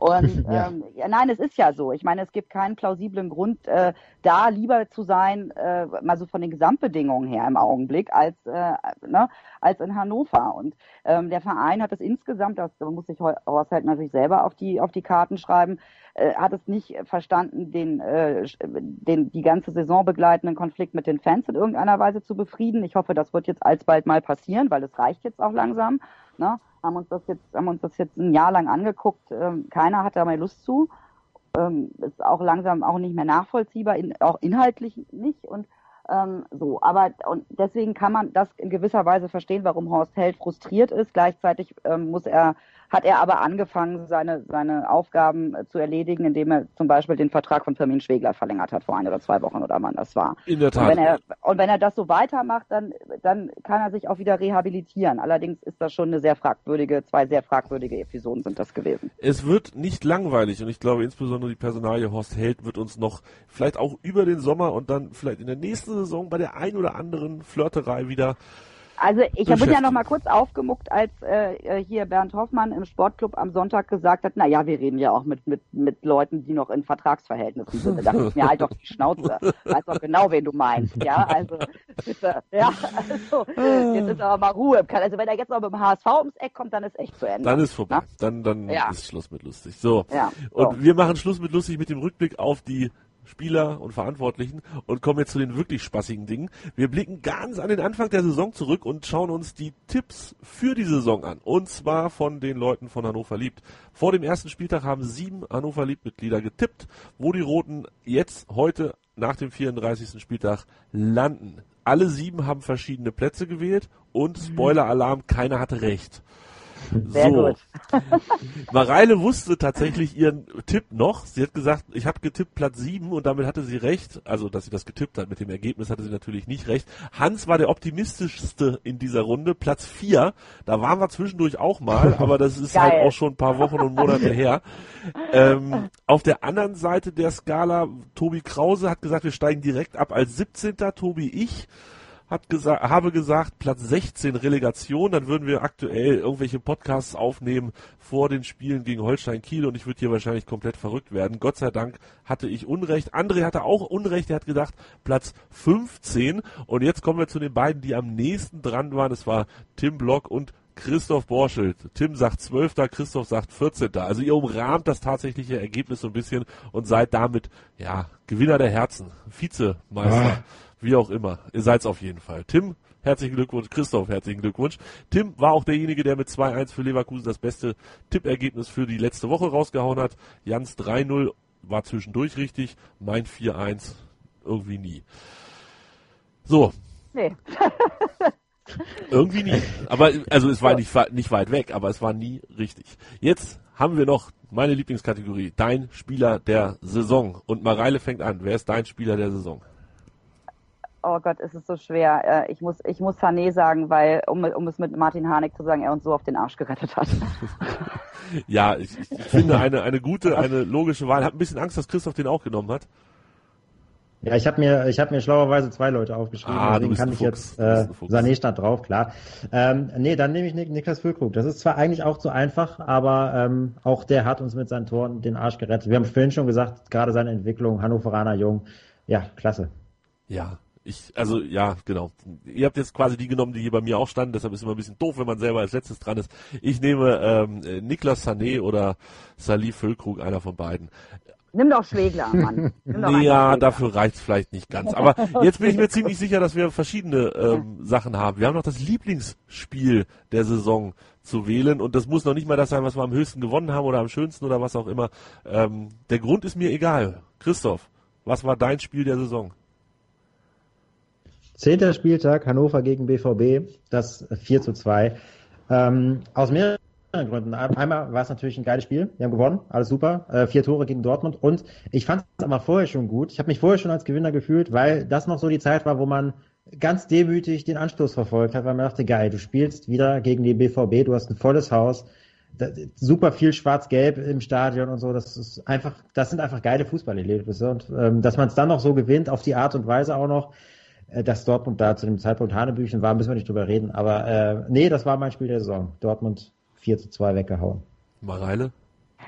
Und ja. Ähm, ja, nein, es ist ja so. Ich meine, es gibt keinen plausiblen Grund, äh, da lieber zu sein, äh, mal so von den Gesamtbedingungen her im Augenblick, als, äh, ne, als in Hannover. Und ähm, der Verein hat es insgesamt, das muss sich Horst halt natürlich selber auf die, auf die Karten schreiben, äh, hat es nicht verstanden, den, äh, den die ganze Saison begleitenden Konflikt mit den Fans in irgendeiner Weise zu befrieden. Ich hoffe, das wird jetzt alsbald mal passieren, weil es reicht jetzt auch langsam. Ne? Haben uns das jetzt, haben uns das jetzt ein Jahr lang angeguckt. Ähm, keiner hat da mehr Lust zu. Ähm, ist auch langsam auch nicht mehr nachvollziehbar, in, auch inhaltlich nicht. Und ähm, so, aber und deswegen kann man das in gewisser Weise verstehen, warum Horst Held frustriert ist. Gleichzeitig ähm, muss er hat er aber angefangen, seine, seine Aufgaben äh, zu erledigen, indem er zum Beispiel den Vertrag von Firmin Schwegler verlängert hat vor ein oder zwei Wochen oder wann das war. In der Tat. Und wenn er, und wenn er das so weitermacht, dann, dann kann er sich auch wieder rehabilitieren. Allerdings ist das schon eine sehr fragwürdige, zwei sehr fragwürdige Episoden sind das gewesen. Es wird nicht langweilig und ich glaube insbesondere die Personalie Horst Held wird uns noch vielleicht auch über den Sommer und dann vielleicht in der nächsten Saison bei der ein oder anderen Flirterei wieder also ich habe ja noch mal kurz aufgemuckt, als äh, äh, hier Bernd Hoffmann im Sportclub am Sonntag gesagt hat, na ja, wir reden ja auch mit, mit, mit Leuten, die noch in Vertragsverhältnissen sind. Da dachte ich mir halt doch die Schnauze. Weiß doch genau, wen du meinst. Ja, also bitte. Ja, also jetzt ist aber mal Ruhe. Also wenn er jetzt noch mit dem HSV ums Eck kommt, dann ist echt zu Ende. Dann ist vorbei. Na? Dann, dann ja. ist Schluss mit lustig. So. Ja, so. Und wir machen Schluss mit lustig mit dem Rückblick auf die Spieler und Verantwortlichen und kommen jetzt zu den wirklich spaßigen Dingen. Wir blicken ganz an den Anfang der Saison zurück und schauen uns die Tipps für die Saison an. Und zwar von den Leuten von Hannover Liebt. Vor dem ersten Spieltag haben sieben Hannover Liebt-Mitglieder getippt, wo die Roten jetzt heute nach dem 34. Spieltag landen. Alle sieben haben verschiedene Plätze gewählt und mhm. Spoiler-Alarm, keiner hatte recht. Sehr so. gut. Mareile wusste tatsächlich ihren Tipp noch. Sie hat gesagt, ich habe getippt Platz 7 und damit hatte sie recht. Also, dass sie das getippt hat. Mit dem Ergebnis hatte sie natürlich nicht recht. Hans war der optimistischste in dieser Runde, Platz 4. Da waren wir zwischendurch auch mal, aber das ist halt auch schon ein paar Wochen und Monate her. Ähm, auf der anderen Seite der Skala, Tobi Krause hat gesagt, wir steigen direkt ab als 17. Tobi ich hat gesagt, habe gesagt, Platz 16 Relegation, dann würden wir aktuell irgendwelche Podcasts aufnehmen vor den Spielen gegen Holstein Kiel und ich würde hier wahrscheinlich komplett verrückt werden. Gott sei Dank hatte ich Unrecht. André hatte auch Unrecht, er hat gedacht Platz 15 und jetzt kommen wir zu den beiden, die am nächsten dran waren. Es war Tim Block und Christoph Borschelt. Tim sagt 12. Christoph sagt 14. Also ihr umrahmt das tatsächliche Ergebnis so ein bisschen und seid damit, ja, Gewinner der Herzen, Vizemeister. Ah wie auch immer. Ihr seid's auf jeden Fall. Tim, herzlichen Glückwunsch. Christoph, herzlichen Glückwunsch. Tim war auch derjenige, der mit 2-1 für Leverkusen das beste Tippergebnis für die letzte Woche rausgehauen hat. Jans 3-0 war zwischendurch richtig. Mein 4-1 irgendwie nie. So. Nee. irgendwie nie. Aber, also es war nicht, nicht weit weg, aber es war nie richtig. Jetzt haben wir noch meine Lieblingskategorie. Dein Spieler der Saison. Und Mareile fängt an. Wer ist dein Spieler der Saison? Oh Gott, ist es so schwer. Äh, ich muss, ich muss Sané sagen, weil, um, um es mit Martin Harnik zu sagen, er uns so auf den Arsch gerettet hat. ja, ich, ich finde eine, eine gute, eine logische Wahl. Ich habe ein bisschen Angst, dass Christoph den auch genommen hat. Ja, ich habe mir, ich habe mir schlauerweise zwei Leute aufgeschrieben, ah, deswegen kann ich Fuchs. jetzt äh, Sané stand drauf, klar. Ähm, nee, dann nehme ich Nik Niklas Füllkrug. Das ist zwar eigentlich auch zu einfach, aber ähm, auch der hat uns mit seinen Toren den Arsch gerettet. Wir haben vorhin schon gesagt, gerade seine Entwicklung, Hannoveraner Jung, ja, klasse. Ja, ich, also ja, genau. Ihr habt jetzt quasi die genommen, die hier bei mir auch standen, deshalb ist es immer ein bisschen doof, wenn man selber als letztes dran ist. Ich nehme ähm, Niklas Sané oder Salih Füllkrug, einer von beiden. Nimm doch Schwegler, Mann. nee, ja, dafür reicht's vielleicht nicht ganz. Aber jetzt bin ich mir ziemlich sicher, dass wir verschiedene ähm, Sachen haben. Wir haben noch das Lieblingsspiel der Saison zu wählen und das muss noch nicht mal das sein, was wir am höchsten gewonnen haben oder am schönsten oder was auch immer. Ähm, der Grund ist mir egal. Christoph, was war dein Spiel der Saison? Zehnter Spieltag, Hannover gegen BVB, das 4 zu 2. Ähm, aus mehreren Gründen. Einmal war es natürlich ein geiles Spiel. Wir haben gewonnen, alles super. Äh, vier Tore gegen Dortmund. Und ich fand es aber vorher schon gut. Ich habe mich vorher schon als Gewinner gefühlt, weil das noch so die Zeit war, wo man ganz demütig den Anstoß verfolgt hat, weil man dachte, geil, du spielst wieder gegen die BVB, du hast ein volles Haus, super viel Schwarz-Gelb im Stadion und so. Das ist einfach, das sind einfach geile Fußballerlebnisse und ähm, dass man es dann noch so gewinnt, auf die Art und Weise auch noch, dass Dortmund da zu dem Zeitpunkt Hanebüchen war, müssen wir nicht drüber reden. Aber äh, nee, das war mein Spiel der Saison. Dortmund 4 zu 2 weggehauen. Mareile?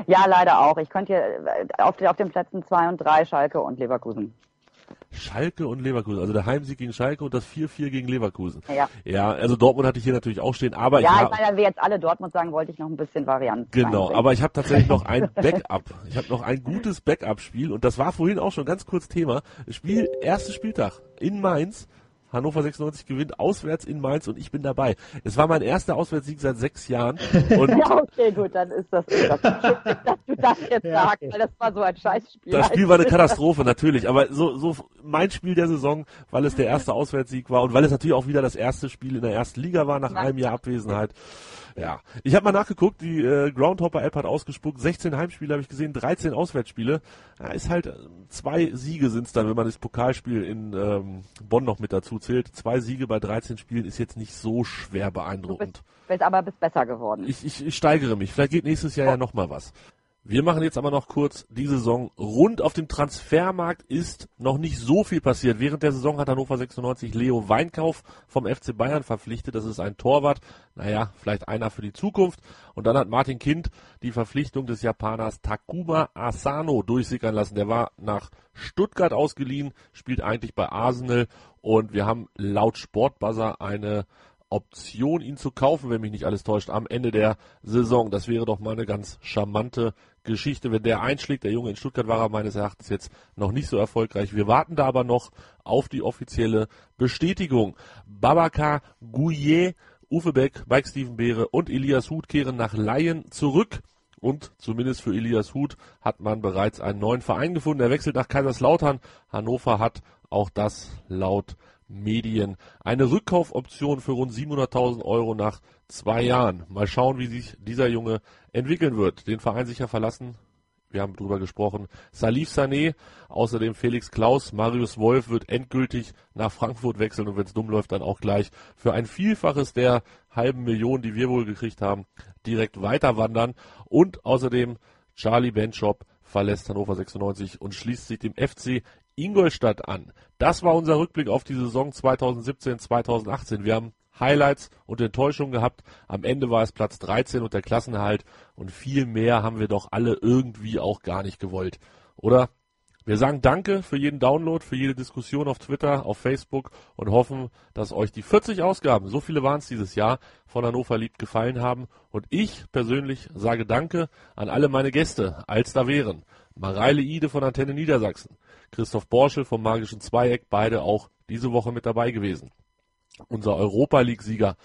Ja, leider auch. Ich könnte hier äh, auf, auf den Plätzen 2 und 3 Schalke und Leverkusen. Schalke und Leverkusen, also der Heimsieg gegen Schalke und das 4-4 gegen Leverkusen. Ja. Ja, also Dortmund hatte ich hier natürlich auch stehen, aber ja, ich habe meine, wenn wir jetzt alle Dortmund sagen, wollte ich noch ein bisschen Varianten. Genau, reinbringen. aber ich habe tatsächlich noch ein Backup. Ich habe noch ein gutes Backup-Spiel und das war vorhin auch schon ganz kurz Thema. Spiel, erster Spieltag in Mainz. Hannover 96 gewinnt auswärts in Mainz und ich bin dabei. Es war mein erster Auswärtssieg seit sechs Jahren und Ja, okay, gut, dann ist das, das dass du das jetzt Ja, sagst, weil das war so ein Scheißspiel. das Spiel war eine Katastrophe natürlich, aber so, so mein Spiel der Saison, weil es der erste Auswärtssieg war und weil es natürlich auch wieder das erste Spiel in der ersten Liga war nach einem Jahr Abwesenheit. Ja, ich habe mal nachgeguckt, die äh, Groundhopper-App hat ausgespuckt, 16 Heimspiele habe ich gesehen, 13 Auswärtsspiele. Ja, ist halt, äh, zwei Siege sind's dann, wenn man das Pokalspiel in ähm, Bonn noch mit dazu zählt. Zwei Siege bei 13 Spielen ist jetzt nicht so schwer beeindruckend. bist aber bist besser geworden. Ich, ich, ich steigere mich. Vielleicht geht nächstes Jahr ja noch mal was. Wir machen jetzt aber noch kurz die Saison rund. Auf dem Transfermarkt ist noch nicht so viel passiert. Während der Saison hat Hannover 96 Leo Weinkauf vom FC Bayern verpflichtet. Das ist ein Torwart. Naja, vielleicht einer für die Zukunft. Und dann hat Martin Kind die Verpflichtung des Japaners Takuma Asano durchsickern lassen. Der war nach Stuttgart ausgeliehen, spielt eigentlich bei Arsenal. Und wir haben laut Sportbuzzer eine Option, ihn zu kaufen, wenn mich nicht alles täuscht, am Ende der Saison. Das wäre doch mal eine ganz charmante Geschichte, wenn der einschlägt. Der Junge in Stuttgart war er meines Erachtens jetzt noch nicht so erfolgreich. Wir warten da aber noch auf die offizielle Bestätigung. Babaka Gouillet, Uwe Beck, Mike Steven Beere und Elias Huth kehren nach Laien zurück. Und zumindest für Elias Huth hat man bereits einen neuen Verein gefunden. Er wechselt nach Kaiserslautern. Hannover hat auch das laut Medien. Eine Rückkaufoption für rund 700.000 Euro nach zwei Jahren. Mal schauen, wie sich dieser Junge entwickeln wird. Den Verein sicher verlassen. Wir haben drüber gesprochen. Salif Sané, außerdem Felix Klaus, Marius Wolf wird endgültig nach Frankfurt wechseln und wenn es dumm läuft, dann auch gleich für ein Vielfaches der halben Million, die wir wohl gekriegt haben, direkt weiter wandern. Und außerdem Charlie Benchop verlässt Hannover 96 und schließt sich dem FC Ingolstadt an. Das war unser Rückblick auf die Saison 2017, 2018. Wir haben Highlights und Enttäuschungen gehabt. Am Ende war es Platz 13 und der Klassenerhalt und viel mehr haben wir doch alle irgendwie auch gar nicht gewollt. Oder? Wir sagen Danke für jeden Download, für jede Diskussion auf Twitter, auf Facebook und hoffen, dass euch die 40 Ausgaben, so viele waren es dieses Jahr, von Hannover liebt gefallen haben. Und ich persönlich sage Danke an alle meine Gäste, als da wären. Mareile Ide von Antenne Niedersachsen, Christoph Borschel vom Magischen Zweieck, beide auch diese Woche mit dabei gewesen. Unser Europa League-Sieger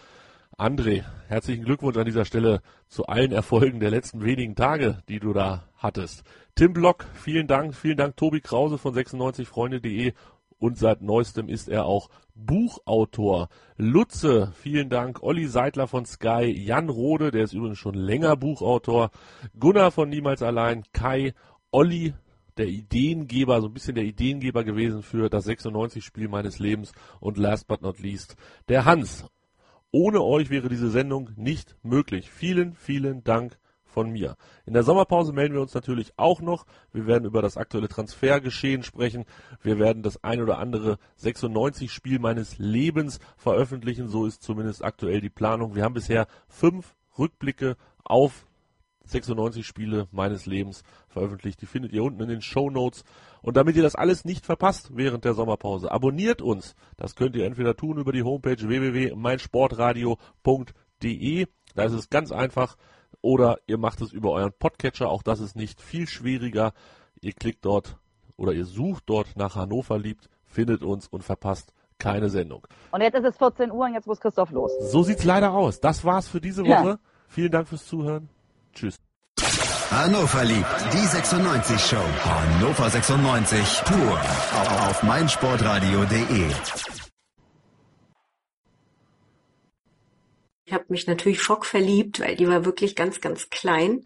André, herzlichen Glückwunsch an dieser Stelle zu allen Erfolgen der letzten wenigen Tage, die du da hattest. Tim Block, vielen Dank, vielen Dank Tobi Krause von 96freunde.de und seit neuestem ist er auch Buchautor. Lutze, vielen Dank. Olli Seidler von Sky, Jan Rode, der ist übrigens schon länger Buchautor, Gunnar von Niemals Allein, Kai, Olli, der Ideengeber, so ein bisschen der Ideengeber gewesen für das 96-Spiel meines Lebens und last but not least, der Hans. Ohne euch wäre diese Sendung nicht möglich. Vielen, vielen Dank von mir. In der Sommerpause melden wir uns natürlich auch noch. Wir werden über das aktuelle Transfergeschehen sprechen. Wir werden das ein oder andere 96-Spiel meines Lebens veröffentlichen. So ist zumindest aktuell die Planung. Wir haben bisher fünf Rückblicke auf 96 Spiele meines Lebens veröffentlicht. Die findet ihr unten in den Show Notes. Und damit ihr das alles nicht verpasst während der Sommerpause, abonniert uns. Das könnt ihr entweder tun über die Homepage www.meinsportradio.de. Da ist es ganz einfach. Oder ihr macht es über euren Podcatcher. Auch das ist nicht viel schwieriger. Ihr klickt dort oder ihr sucht dort nach Hannover liebt, findet uns und verpasst keine Sendung. Und jetzt ist es 14 Uhr und jetzt muss Christoph los. So sieht's leider aus. Das war's für diese Ja. Woche. Vielen Dank fürs Zuhören. Tschüss. Hannover liebt die 96 Show. Hannover 96 pur auf meinsportradio.de. Ich habe mich natürlich schockverliebt, weil die war wirklich ganz, ganz klein.